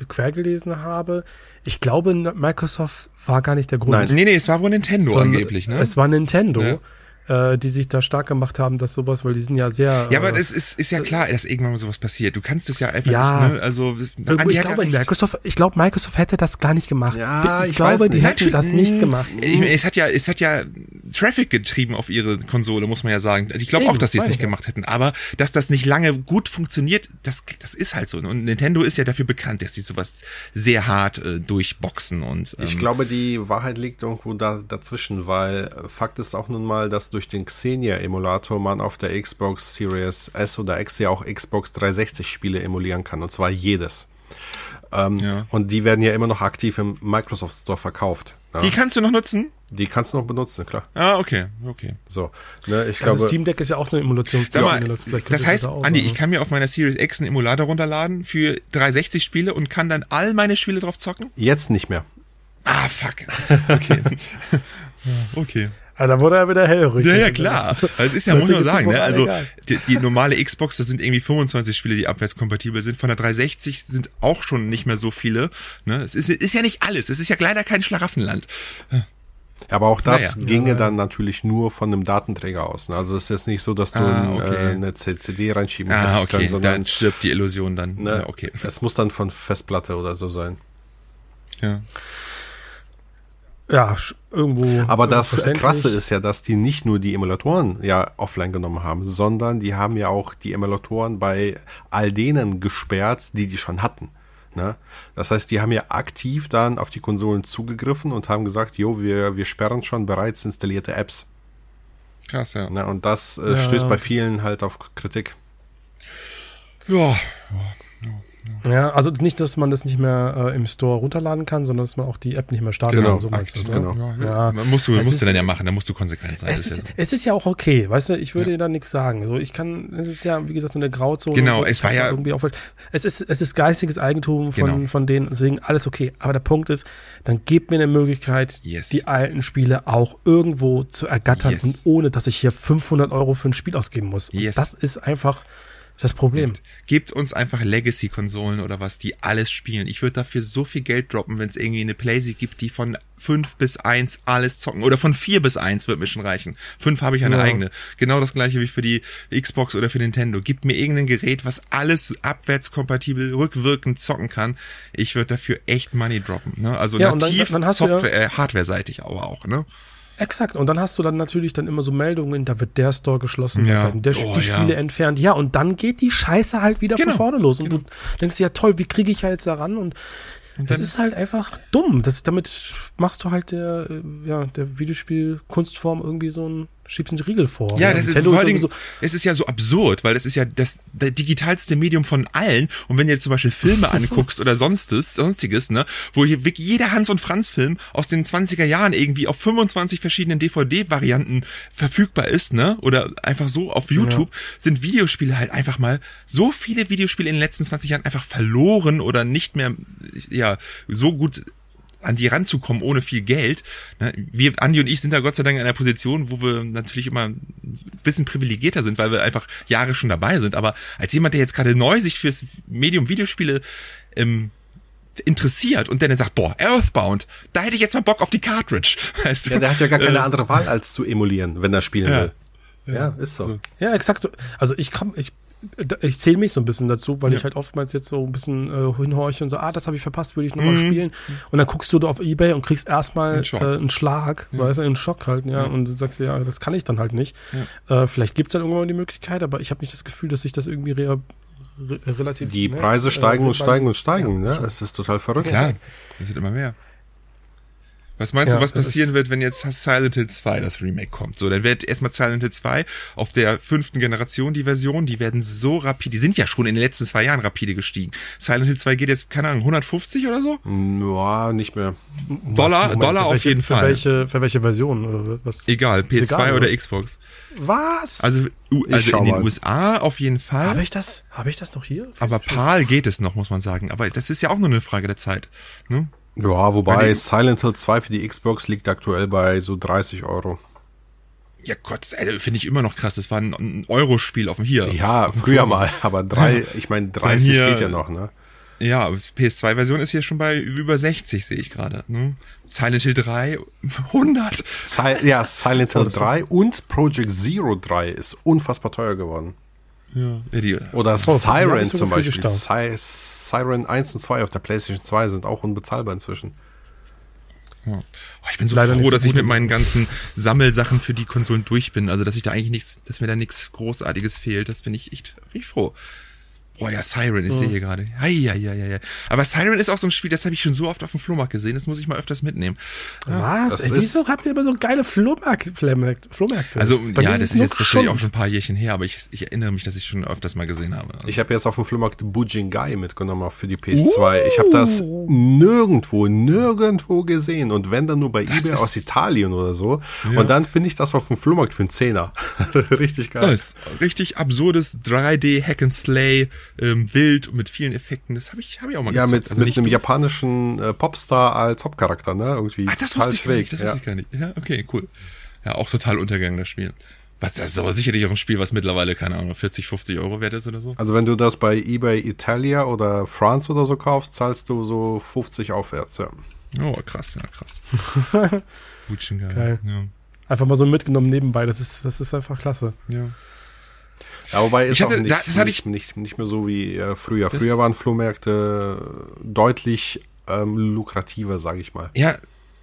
quer gelesen habe, ich glaube, Microsoft war gar nicht der Grund. Nein. Nee, nee, es war wohl Nintendo Sondern angeblich, ne? Es war Nintendo. Ja äh, die sich da stark gemacht haben, dass sowas, weil die sind ja sehr. Ja, aber äh, das ist, ist ja klar, dass irgendwann mal sowas passiert. Du kannst es ja einfach ja, nicht, ne? Also, das, ich glaube, ja Microsoft, ich glaube, Microsoft hätte das gar nicht gemacht. Ja, ich, ich glaube, die nicht. hätten das nicht gemacht. Ich, es hat ja, es hat ja Traffic getrieben auf ihre Konsole, muss man ja sagen. Ich glaube auch, dass sie es nicht ja. gemacht hätten. Aber dass das nicht lange gut funktioniert, das, das ist halt so. Und Nintendo ist ja dafür bekannt, dass sie sowas sehr hart äh, durchboxen und. Ähm, ich glaube, die Wahrheit liegt irgendwo da dazwischen, weil Fakt ist auch nun mal, dass durch den Xenia Emulator man auf der Xbox Series S oder X ja auch Xbox 360 Spiele emulieren kann. Und zwar jedes. Ähm, ja. Und die werden ja immer noch aktiv im Microsoft Store verkauft. Ja. Die kannst du noch nutzen? Die kannst du noch benutzen, klar. Ah, okay, okay. So, ne, ich ja, glaube. Das Steam Deck ist ja auch so eine Emulation. Sag mal, das heißt, das Andi, ich kann mir auf meiner Series X einen Emulator runterladen für 360 Spiele und kann dann all meine Spiele drauf zocken? Jetzt nicht mehr. Ah, fuck. Okay. okay. Ah, da wurde er wieder hellhörig. Ja, ja, klar. Also es ist ja, muss man sagen, ne? Also die, die, normale Xbox, das sind irgendwie 25 Spiele, die abwärtskompatibel sind. Von der 360 sind auch schon nicht mehr so viele. Ne? Es ist, ist ja nicht alles. Es ist ja leider kein Schlaraffenland. Aber auch das naja. ginge ja, dann natürlich nur von einem Datenträger aus. Ne? Also es ist jetzt nicht so, dass du ah, okay. äh, eine CD reinschieben ah, okay. können, sondern dann stirbt die Illusion dann. Ne, ja, okay. Es muss dann von Festplatte oder so sein. Ja ja, irgendwo. Aber das Krasse ist ja, dass die nicht nur die Emulatoren ja offline genommen haben, sondern die haben ja auch die Emulatoren bei all denen gesperrt, die die schon hatten. Ne? Das heißt, die haben ja aktiv dann auf die Konsolen zugegriffen und haben gesagt, jo, wir, wir sperren schon bereits installierte Apps. Krass, ja. Ne? Und das äh, ja, stößt bei vielen halt auf Kritik. Ja, ja. Ja, also nicht, dass man das nicht mehr äh, im Store runterladen kann, sondern dass man auch die App nicht mehr starten Genau, kann. So du, genau. ne? Ja, Ja. musst du, Es musst du ist- dann ja machen, da musst du konsequent sein. Es Das ist ist, ja so. es ist ja auch okay, weißt du, ich würde dir da nichts sagen. So, ich kann, es ist ja, wie gesagt, so eine Grauzone. Genau, so, es war ja- Irgendwie auf, es, ist, es ist geistiges Eigentum von, Genau. von denen, deswegen alles okay. Aber der Punkt ist, dann gebt mir eine Möglichkeit, Yes. die alten Spiele auch irgendwo zu ergattern Yes. und ohne, dass ich hier 500 Euro für ein Spiel ausgeben muss. Yes. Das ist einfach das Problem. Gebt uns einfach Legacy-Konsolen oder was, die alles spielen. Ich würde dafür so viel Geld droppen, wenn es irgendwie eine Playsee gibt, die von 5 bis 1 alles zocken. Oder von 4 bis 1 wird mir schon reichen. 5 habe ich eine Ja. eigene. Genau das gleiche wie für die Xbox oder für Nintendo. Gebt mir irgendein Gerät, was alles abwärtskompatibel, rückwirkend zocken kann. Ich würde dafür echt Money droppen. Ne? Also Ja, dann- nativ, dann hast du ja- Software, äh, Hardware-seitig aber auch. Ne? Exakt. Und dann hast du dann natürlich dann immer so Meldungen, da wird der Store geschlossen, Ja. werden der, Oh, die ja. Spiele entfernt. Ja, und dann geht die Scheiße halt wieder Genau. von vorne los. Und du denkst ja toll, wie kriege ich ja jetzt da ran? Und, das dann- ist halt einfach dumm. Das, damit machst du halt der, äh, ja, der Videospiel-Kunstform irgendwie so ein, schiebst einen Riegel vor. Ja, das ist vor Dingen, sowieso- es ist ja so absurd, weil das ist ja das, das digitalste Medium von allen. Und wenn du jetzt zum Beispiel Filme anguckst oder sonstes, sonstiges, ne, wo hier wirklich jeder Hans- und Franz-Film aus den 20er Jahren irgendwie auf 25 verschiedenen DVD-Varianten verfügbar ist, ne, oder einfach so auf YouTube, sind Videospiele halt einfach mal so viele Videospiele in den letzten 20 Jahren einfach verloren oder nicht mehr, ja, so gut an die ranzukommen ohne viel Geld. Ne, Wir, Andi und ich, sind da Gott sei Dank in einer Position, wo wir natürlich immer ein bisschen privilegierter sind, weil wir einfach Jahre schon dabei sind. Aber als jemand, der jetzt gerade neu sich fürs Medium Videospiele ähm, interessiert und der dann sagt, boah, Earthbound, da hätte ich jetzt mal Bock auf die Cartridge. Weißt du? Ja, der hat ja gar keine Äh, andere Wahl, als zu emulieren, wenn er spielen Ja. will. Ja, ist so. so. Ja, exakt so. Also ich komm, ich, ich zähle mich so ein bisschen dazu, weil Ja. ich halt oftmals jetzt so ein bisschen äh, hinhorche und so, ah, das habe ich verpasst, würde ich nochmal Mhm. spielen. Und dann guckst du da auf Ebay und kriegst erstmal Einen Schock. äh, einen Schlag, weißt du, einen Schock halt, ja, und du sagst, ja, das kann ich dann halt nicht. Äh, vielleicht gibt's dann irgendwann die Möglichkeit, aber ich habe nicht das Gefühl, dass sich das irgendwie rea re relativ... Die ne, Preise äh, steigen und steigen und steigen, Ja, ne? Es ist total verrückt. Klar, das wird immer mehr. Was meinst Ja, du, was passieren wird, wenn jetzt Silent Hill 2 das Remake kommt? So, dann wird erstmal Silent Hill 2 auf der fünften Generation die Version, die werden so rapide, die sind ja schon in den letzten zwei Jahren rapide gestiegen. Silent Hill 2 geht jetzt, keine Ahnung, 150 oder so? Ja, nicht mehr. Dollar, Moment, Dollar für auf welche, jeden für Fall. Welche, für welche Version? Oder was? Egal, PS2 egal, oder oder? Xbox. Was? Also, also in den mal. USA auf jeden Fall. habe ich das? Habe ich das noch hier? aber PAL geht es noch, muss man sagen. Aber das ist ja auch nur eine Frage der Zeit. Ne? Ja, wobei Bei den- Silent Hill 2 für die Xbox liegt aktuell bei so 30 Euro. Ja Gott, äh, finde ich immer noch krass. Das war ein, ein Euro-Spiel auf dem hier. Ja, dem früher Firma. mal, aber drei, ich meine 30 hier- geht ja noch, ne? Ja, aber PS2-Version ist hier schon bei über 60, sehe ich gerade. Ne? Silent Hill 3, 100. Si ja, Silent Hill 3 und Project Zero 3 ist unfassbar teuer geworden. Ja, die, Oder Oh, Siren zum Beispiel. Si Siren 1 und 2 auf der PlayStation 2 sind auch unbezahlbar inzwischen. ja. Oh, ich bin so Leider froh, dass ich mit meinen ganzen Sammelsachen für die Konsolen durch bin. Also, dass ich da eigentlich nichts, dass mir da nichts Großartiges fehlt. Das bin ich echt, bin ich froh. Boah, ja, Siren, ich sehe hier gerade. Hei, hei, hei, hei. Aber Siren ist auch so ein Spiel, das habe ich schon so oft auf dem Flohmarkt gesehen, das muss ich mal öfters mitnehmen. Was? Ey, wieso habt ihr immer so geile Flohmarkt Flohmärkte? Flohmärkte? Also, ja, das ist jetzt wahrscheinlich auch schon ein paar Jährchen her, aber ich, ich erinnere mich, dass ich schon öfters mal gesehen habe. Ich habe jetzt auf dem Flohmarkt Bujingai mitgenommen auch für die PS2. Ich habe das nirgendwo, nirgendwo gesehen. Und wenn dann nur bei Das eBay aus Italien oder so. Und dann finde ich das auf dem Flohmarkt für einen Zehner. Richtig geil. Das ist richtig absurdes 3D Hack and Slay, ähm, wild und mit vielen Effekten. Das habe ich, habe ich auch mal ja, gezockt. mit, Also mit einem japanischen äh, Popstar als Hauptcharakter, ne? Irgendwie Ach, das total wusste ich gar nicht. Das ja. wusste ich gar nicht. Ja, okay, cool. Ja, auch total untergegangen, das Spiel. Was, das ist aber sicherlich auch ein Spiel, was mittlerweile, keine Ahnung, 40, 50 Euro wert ist oder so. Also wenn du das bei eBay Italia oder France oder so kaufst, zahlst du so 50 aufwärts, ja. Oh, krass, ja, krass. Gut, schon geil. Geil. Ja. Einfach mal so mitgenommen nebenbei. Das ist, das ist einfach klasse. ja. Ja, wobei ist Ich hatte- auch nicht, da- das hatte nicht, ich- nicht, nicht mehr so wie äh, früher. Früher waren Flohmärkte deutlich ähm, lukrativer, sage ich mal. Ja,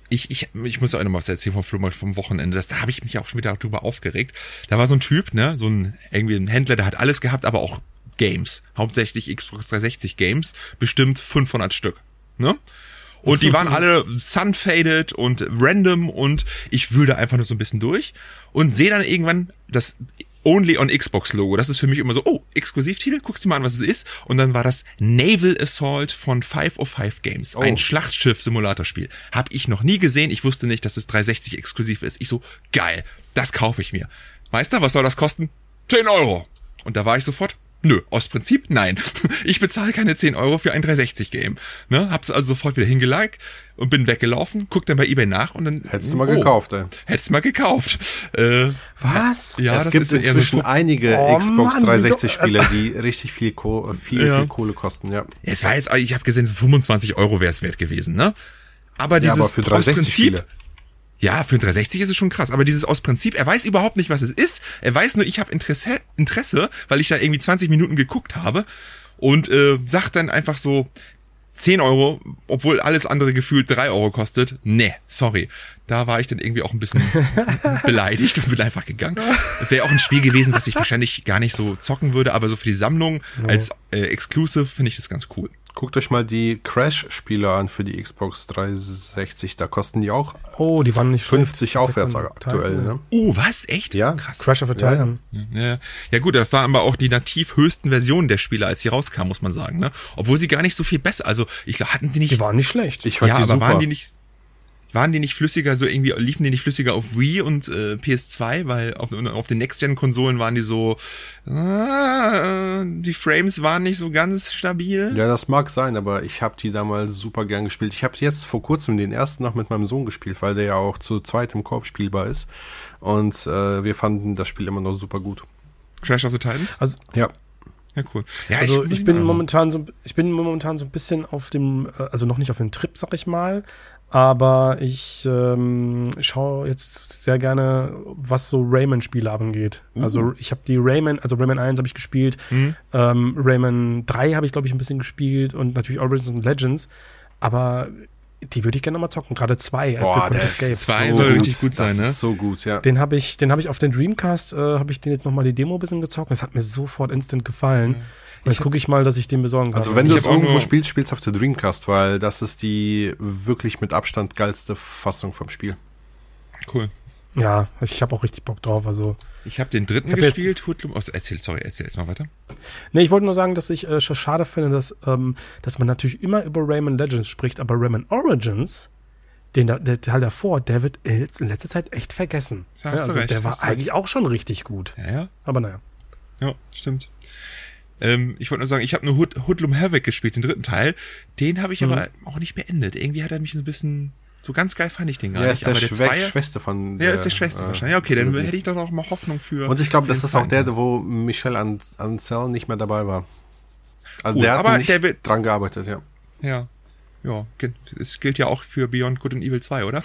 ich, ich, ich muss auch noch was erzählen vom Flohmarkt vom Wochenende. Das, da habe ich mich auch schon wieder drüber aufgeregt. Da war so ein Typ, ne, so ein irgendwie ein Händler, der hat alles gehabt, aber auch Games. Hauptsächlich Xbox 360 Games, bestimmt 500 Stück, ne? Und die waren alle sunfaded und random und ich wühle einfach nur so ein bisschen durch und sehe dann irgendwann, dass Only on Xbox Logo. Das ist für mich immer so, oh, Exklusivtitel, guckst du mal an, was es ist. Und dann war das Naval Assault von 505 Games. Ein Schlachtschiff-Simulatorspiel. Hab ich noch nie gesehen. Ich wusste nicht, dass es 360 exklusiv ist. Ich so, geil, das kaufe ich mir. Meister, was soll das kosten? 10 Euro. Und da war ich sofort, Nö, aus Prinzip nein. Ich bezahle keine 10 Euro für ein 360-Game. Ne? Hab's also sofort wieder hingelegt und bin weggelaufen, guck dann bei Ebay nach und dann. Hättest du mal oh, gekauft, ey. Hättest du mal gekauft. Äh, Was? Ja, es das gibt ist inzwischen so einige oh, Xbox 360-Spiele, die richtig viel, Ko viel, ja. viel Kohle kosten, ja. Es war jetzt, ich habe gesehen, 25 Euro wäre es wert gewesen, ne? Aber dieses ja, aber für 360 Prinzip. Spiele. Ja, für ein 360 ist es schon krass, aber dieses aus Prinzip, er weiß überhaupt nicht, was es ist. Er weiß nur, ich habe Interesse, Interesse, weil ich da irgendwie 20 Minuten geguckt habe und äh, sagt dann einfach so 10 Euro, obwohl alles andere gefühlt 3 Euro kostet. Nee, sorry. Da war ich dann irgendwie auch ein bisschen beleidigt und bin einfach gegangen. Wäre auch ein Spiel gewesen, was ich wahrscheinlich gar nicht so zocken würde, aber so für die Sammlung als äh, Exclusive finde ich das ganz cool. Guckt euch mal die Crash-Spiele an für die Xbox 360. Da kosten die auch oh, die waren nicht 50 aufwärts aktuell. Ne? Oh, was? Echt? Ja. Krass. Crash of a Titan. Ja, ja. ja gut, das waren aber auch die nativ höchsten Versionen der Spiele, als sie rauskamen, muss man sagen. Ne? Obwohl sie gar nicht so viel besser, also ich glaube, hatten die nicht... Die waren nicht schlecht. Ich fand ja, die aber super. waren die nicht waren die nicht flüssiger, so irgendwie, liefen die nicht flüssiger auf Wii und äh, PS2, weil auf, auf den Next-Gen-Konsolen waren die so, äh, die Frames waren nicht so ganz stabil. Ja, das mag sein, aber ich habe die damals super gern gespielt. Ich habe jetzt vor kurzem den ersten noch mit meinem Sohn gespielt, weil der ja auch zu zweit im Korb spielbar ist. Und äh, wir fanden das Spiel immer noch super gut. Crash of the Titans? Also, ja. Ja, cool. Ja, also ich, ich bin momentan so, ich bin momentan so ein bisschen auf dem, äh, also noch nicht auf dem Trip, sag ich mal, aber ich ähm, schaue jetzt sehr gerne, was so Rayman-Spiele angeht. Uh. Also ich habe die Rayman, also Rayman 1 habe ich gespielt, mhm. ähm, Rayman 3 habe ich, glaube ich, ein bisschen gespielt und natürlich Origins und Legends. Aber die würde ich gerne mal zocken, gerade zwei. Boah, der Escape. zwei so soll gut. richtig gut sein, das ne? Ist so gut, ja. Den habe ich, den habe ich auf den Dreamcast, äh, habe ich den jetzt nochmal die Demo ein bisschen gezockt. Das hat mir sofort instant gefallen. Mhm. Jetzt gucke ich mal, dass ich den besorgen kann. Also wenn du es irgendwo spielst, spielst du auf der Dreamcast, weil das ist die wirklich mit Abstand geilste Fassung vom Spiel. Cool. Ja, ich habe auch richtig Bock drauf. Also ich habe den dritten gespielt. Hoodlum. Oh, erzähl, sorry, erzähl jetzt mal weiter. Nee, ich wollte nur sagen, dass ich äh, schade finde, dass, ähm, dass man natürlich immer über Rayman Legends spricht, aber Rayman Origins, den der Teil davor, der wird in letzter Zeit echt vergessen. Ja, also recht, der war eigentlich recht. auch schon richtig gut. Ja, ja. Aber naja. Ja, stimmt. Ähm, ich wollte nur sagen, ich habe nur Hood, Hoodlum Havoc gespielt, den dritten Teil. Den habe ich mhm. aber auch nicht beendet. Irgendwie hat er mich so ein bisschen so ganz geil fand ich den gar ja, nicht. Ist der, aber der Schwä Schwester von. Der, ja, ist der Schwester äh, wahrscheinlich. Ja, okay, dann hätte ich doch noch mal Hoffnung für. Und ich glaube, das ist auch der, wo Michel An Ancel nicht mehr dabei war. Also Gut, der hat aber nicht der wird, dran gearbeitet, ja. Ja. Ja, es gilt ja auch für Beyond Good and Evil 2, oder?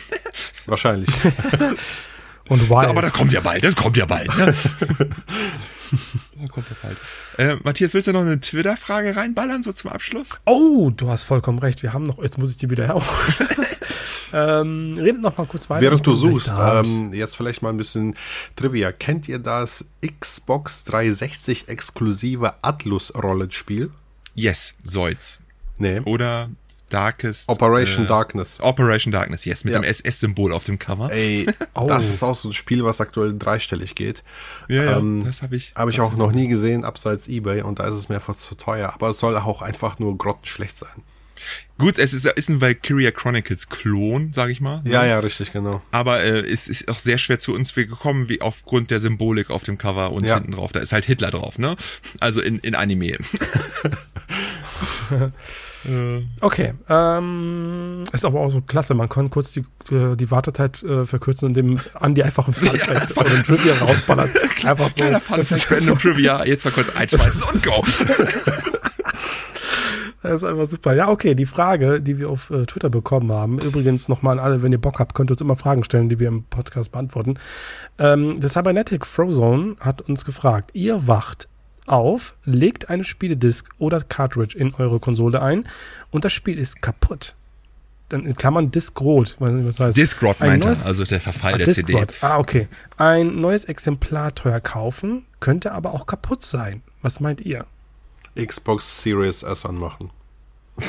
Wahrscheinlich. Und Wild. Aber das kommt ja bald, das kommt ja bald. Ne? da kommt ja bald. Äh, Matthias, willst du noch eine Twitter-Frage reinballern, so zum Abschluss? Oh, du hast vollkommen recht. Wir haben noch, jetzt muss ich die wieder her. ähm, redet noch mal kurz weiter. Während du suchst, ähm, jetzt vielleicht mal ein bisschen Trivia. Kennt ihr das Xbox 360 exklusive Atlus-Rollenspiel? Yes, Soiz. Nee. Oder Darkest. Operation äh, Darkness. Operation Darkness, yes, mit ja. dem SS-Symbol auf dem Cover. Ey, oh. das ist auch so ein Spiel, was aktuell dreistellig geht. Ja, ja ähm, das habe ich. Habe ich auch noch nie gesehen, abseits Ebay, und da ist es mir einfach zu teuer. Aber es soll auch einfach nur grottenschlecht sein. Gut, es ist, ist ein Valkyria Chronicles Klon, sag ich mal. Ne? Ja, ja, richtig, genau. Aber äh, es ist auch sehr schwer zu uns gekommen, wie aufgrund der Symbolik auf dem Cover und ja. hinten drauf. Da ist halt Hitler drauf, ne? Also in, in Anime. Okay, ähm, ist aber auch so klasse. Man kann kurz die, die Wartezeit äh, verkürzen, indem Andi einfach ein Fun Fact oder ein Trivia rausballert. Einfach so. Kleiner Fun Fact, random Trivia, jetzt mal kurz einschmeißen und go. Das ist einfach super. Ja, okay, die Frage, die wir auf äh, Twitter bekommen haben, übrigens nochmal an alle, wenn ihr Bock habt, könnt ihr uns immer Fragen stellen, die wir im Podcast beantworten. Ähm, der Cybernetic Frozone hat uns gefragt, ihr wacht auf, legt eine Spieledisk oder Cartridge in eure Konsole ein und das Spiel ist kaputt. Dann in Klammern Disk Rot. Was heißt? Disk Rot meint er, also der Verfall ah, der CD. Ah, okay. Ein neues Exemplar teuer kaufen, könnte aber auch kaputt sein. Was meint ihr? Xbox Series S anmachen.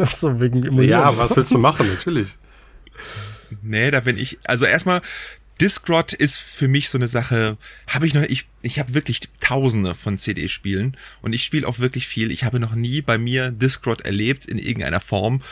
Ach so, wegen Ja, was willst du machen? Natürlich. Nee, da bin ich, also erstmal, Discrot ist für mich so eine Sache, habe ich noch, ich, ich habe wirklich tausende von CD-Spielen und ich spiele auch wirklich viel. Ich habe noch nie bei mir Discrot erlebt in irgendeiner Form.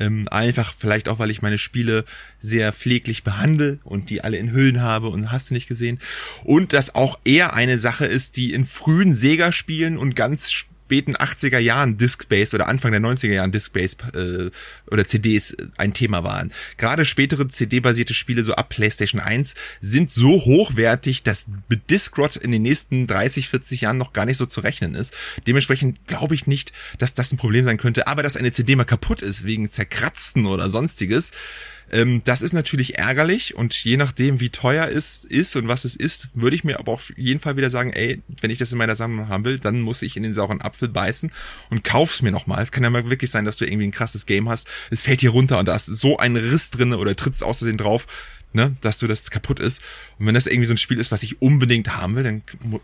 Ähm, einfach vielleicht auch, weil ich meine Spiele sehr pfleglich behandle und die alle in Hüllen habe und hast du nicht gesehen. Und das auch eher eine Sache ist, die in frühen Sega-Spielen und ganz späten 80er Jahren Disc-Based oder Anfang der 90er Jahren Disc-Based äh, oder CDs ein Thema waren. Gerade spätere CD-basierte Spiele, so ab PlayStation 1, sind so hochwertig, dass mit Discrot in den nächsten 30, 40 Jahren noch gar nicht so zu rechnen ist. Dementsprechend glaube ich nicht, dass das ein Problem sein könnte. Aber dass eine CD mal kaputt ist wegen Zerkratzten oder sonstiges, ähm, das ist natürlich ärgerlich und je nachdem, wie teuer es ist und was es ist, würde ich mir aber auf jeden Fall wieder sagen, ey, wenn ich das in meiner Sammlung haben will, dann muss ich in den sauren Apfel beißen und kauf's mir nochmal. Es kann ja mal wirklich sein, dass du irgendwie ein krasses Game hast, es fällt hier runter und da ist so ein Riss drinne oder trittst außersehen drauf ne, dass du das kaputt ist. Und wenn das irgendwie so ein Spiel ist, was ich unbedingt haben will, dann,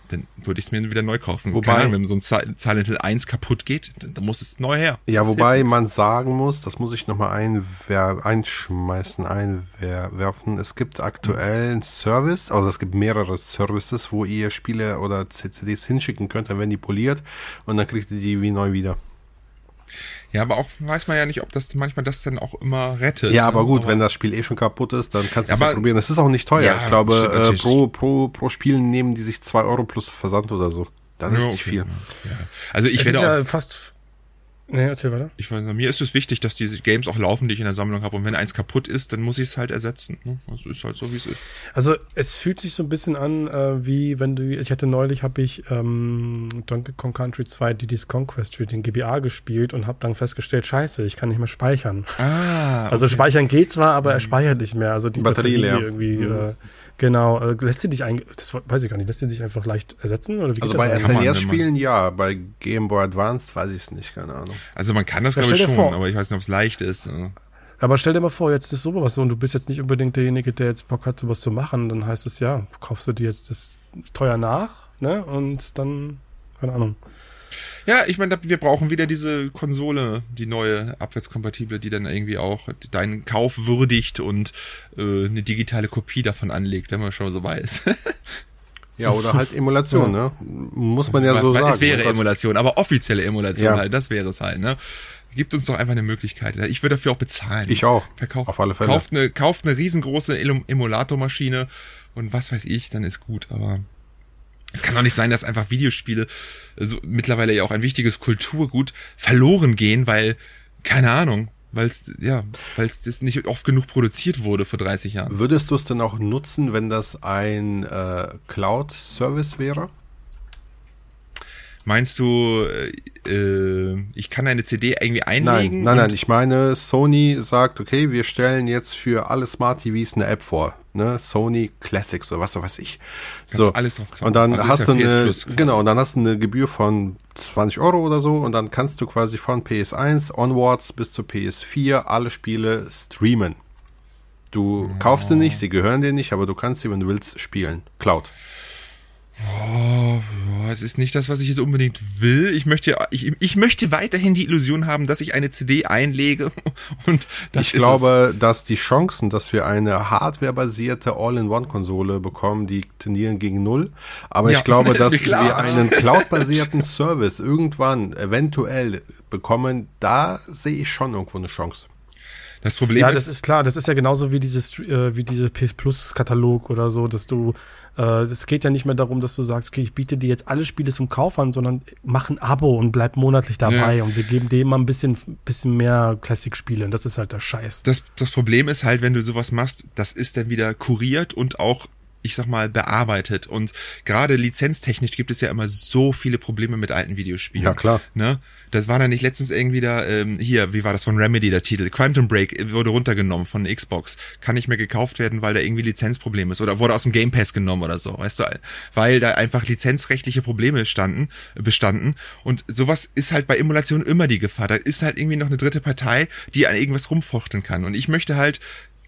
dann würde ich es mir wieder neu kaufen. Wobei, Ahnung, wenn so ein Silent Hill 1 kaputt geht, dann, dann muss es neu her. Ja, wobei man sagen muss, das muss ich nochmal einwer einschmeißen, einwerfen. Es gibt aktuell einen Service, also es gibt mehrere Services, wo ihr Spiele oder CCDs hinschicken könnt, dann werden die poliert und dann kriegt ihr die wie neu wieder. Ja, aber auch weiß man ja nicht, ob das manchmal das dann auch immer rettet. Ja, aber ne? gut, aber wenn das Spiel eh schon kaputt ist, dann kannst du es ja probieren. Es ist auch nicht teuer. Ja, ich glaube, äh, pro, pro, pro Spiel nehmen die sich zwei Euro plus Versand oder so. Das ja, ist nicht okay. viel. Ja. Also ich es werde ist auch ja fast Nee, erzähl weiter. Ich weiß nicht, mir ist es wichtig, dass diese Games auch laufen, die ich in der Sammlung habe. Und wenn eins kaputt ist, dann muss ich es halt ersetzen. Ne? Also ist halt so, wie es ist. Also es fühlt sich so ein bisschen an, äh, wie wenn du, ich hatte neulich, habe ich ähm, Donkey Kong Country 2 Diddy's Conquest für den GBA gespielt und habe dann festgestellt, scheiße, ich kann nicht mehr speichern. Ah, okay. Also speichern geht zwar, aber er speichert nicht mehr. Also die Batterie, Batterie leer. irgendwie... Mhm. Äh, Genau, äh, lässt sie dich ein, das weiß ich gar nicht, lässt sie sich einfach leicht ersetzen? Oder wie also bei SNES-Spielen ja, bei Game Boy Advance weiß ich es nicht, keine Ahnung. Also man kann das, glaube ich, schon, vor. aber ich weiß nicht, ob es leicht ist. Aber stell dir mal vor, jetzt ist sowas so und du bist jetzt nicht unbedingt derjenige, der jetzt Bock hat, sowas zu machen, dann heißt es ja, kaufst du dir jetzt das teuer nach, ne? Und dann, keine Ahnung. Ja, ich meine, wir brauchen wieder diese Konsole, die neue, abwärtskompatible, die dann irgendwie auch deinen Kauf würdigt und äh, eine digitale Kopie davon anlegt, wenn man schon so weiß. Ja, oder halt Emulation, ne? Muss man ja so Weil, sagen. Es wäre Emulation, aber offizielle Emulation ja. halt, das wäre es halt, ne? Gibt uns doch einfach eine Möglichkeit. Ich würde dafür auch bezahlen. Ich auch. Verkauft, auf alle Fälle. Kauft eine, kauft eine riesengroße Emulatormaschine und was weiß ich, dann ist gut, aber es kann doch nicht sein, dass einfach Videospiele so mittlerweile ja auch ein wichtiges Kulturgut verloren gehen, weil keine Ahnung, weil es ja, weil es das nicht oft genug produziert wurde vor 30 Jahren. Würdest du es denn auch nutzen, wenn das ein äh, Cloud-Service wäre? Meinst du, äh, ich kann eine CD irgendwie einlegen? Nein, nein, nein. Ich meine, Sony sagt, okay, wir stellen jetzt für alle Smart TVs eine App vor. Ne? Sony Classics oder was weiß ich. Kannst so. alles drauf zahlen. Und dann also hast ja du eine, genau, und dann hast du eine Gebühr von 20 Euro oder so und dann kannst du quasi von PS1 onwards bis zu PS4 alle Spiele streamen. Du oh. kaufst sie nicht, sie gehören dir nicht, aber du kannst sie, wenn du willst, spielen. Cloud. Oh, es ist nicht das, was ich jetzt unbedingt will. Ich möchte, ich, ich möchte weiterhin die Illusion haben, dass ich eine CD einlege und Ich glaube, es. dass die Chancen, dass wir eine hardwarebasierte All-in-One-Konsole bekommen, die tendieren gegen null. Aber ja, ich glaube, dass wir einen cloud-basierten Service irgendwann eventuell bekommen, da sehe ich schon irgendwo eine Chance. Das Problem ja, ist. Ja, das ist klar. Das ist ja genauso wie dieses, äh, wie diese PS Plus Katalog oder so, dass du äh, es geht ja nicht mehr darum, dass du sagst, okay, ich biete dir jetzt alle Spiele zum Kauf an, sondern mach ein Abo und bleib monatlich dabei ja. und wir geben dir immer ein bisschen, bisschen mehr Classic-Spiele. Und das ist halt der Scheiß. Das, das Problem ist halt, wenn du sowas machst, das ist dann wieder kuriert und auch ich sag mal, bearbeitet. Und gerade lizenztechnisch gibt es ja immer so viele Probleme mit alten Videospielen. Ja, klar. Ne? Das war da nicht letztens irgendwie da, ähm, hier, wie war das von Remedy, der Titel? Quantum Break wurde runtergenommen von Xbox. Kann nicht mehr gekauft werden, weil da irgendwie Lizenzproblem ist. Oder wurde aus dem Game Pass genommen oder so, weißt du? Weil da einfach lizenzrechtliche Probleme standen, bestanden. Und sowas ist halt bei Emulation immer die Gefahr. Da ist halt irgendwie noch eine dritte Partei, die an irgendwas rumfochten kann. Und ich möchte halt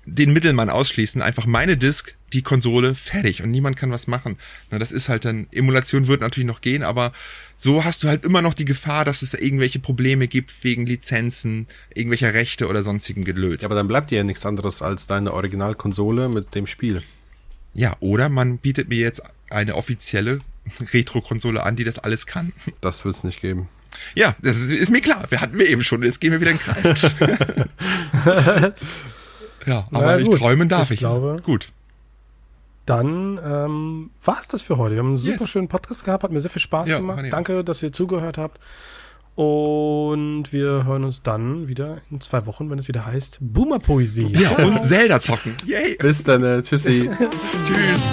den Mittelmann ausschließen, einfach meine Disk, die Konsole, fertig und niemand kann was machen. Na, das ist halt dann, Emulation wird natürlich noch gehen, aber so hast du halt immer noch die Gefahr, dass es irgendwelche Probleme gibt wegen Lizenzen, irgendwelcher Rechte oder sonstigen Gelöt. Ja, aber dann bleibt dir ja nichts anderes als deine Originalkonsole mit dem Spiel. Ja, oder man bietet mir jetzt eine offizielle Retro-Konsole an, die das alles kann. Das wird es nicht geben. Ja, das ist, ist, mir klar. Wir hatten wir eben schon. Jetzt gehen wir wieder in den Kreis. ja, aber naja, nicht träumen darf ich. ich. Glaube, gut. Dann ähm, war es das für heute. Wir haben einen super yes. schönen Podcast gehabt, hat mir sehr viel Spaß ja, gemacht. Danke, dass ihr zugehört habt. Und wir hören uns dann wieder in zwei Wochen, wenn es wieder heißt Boomer Poesie. Ja, und Zelda zocken. Yay. Bis dann. Äh, tschüssi. Tschüss.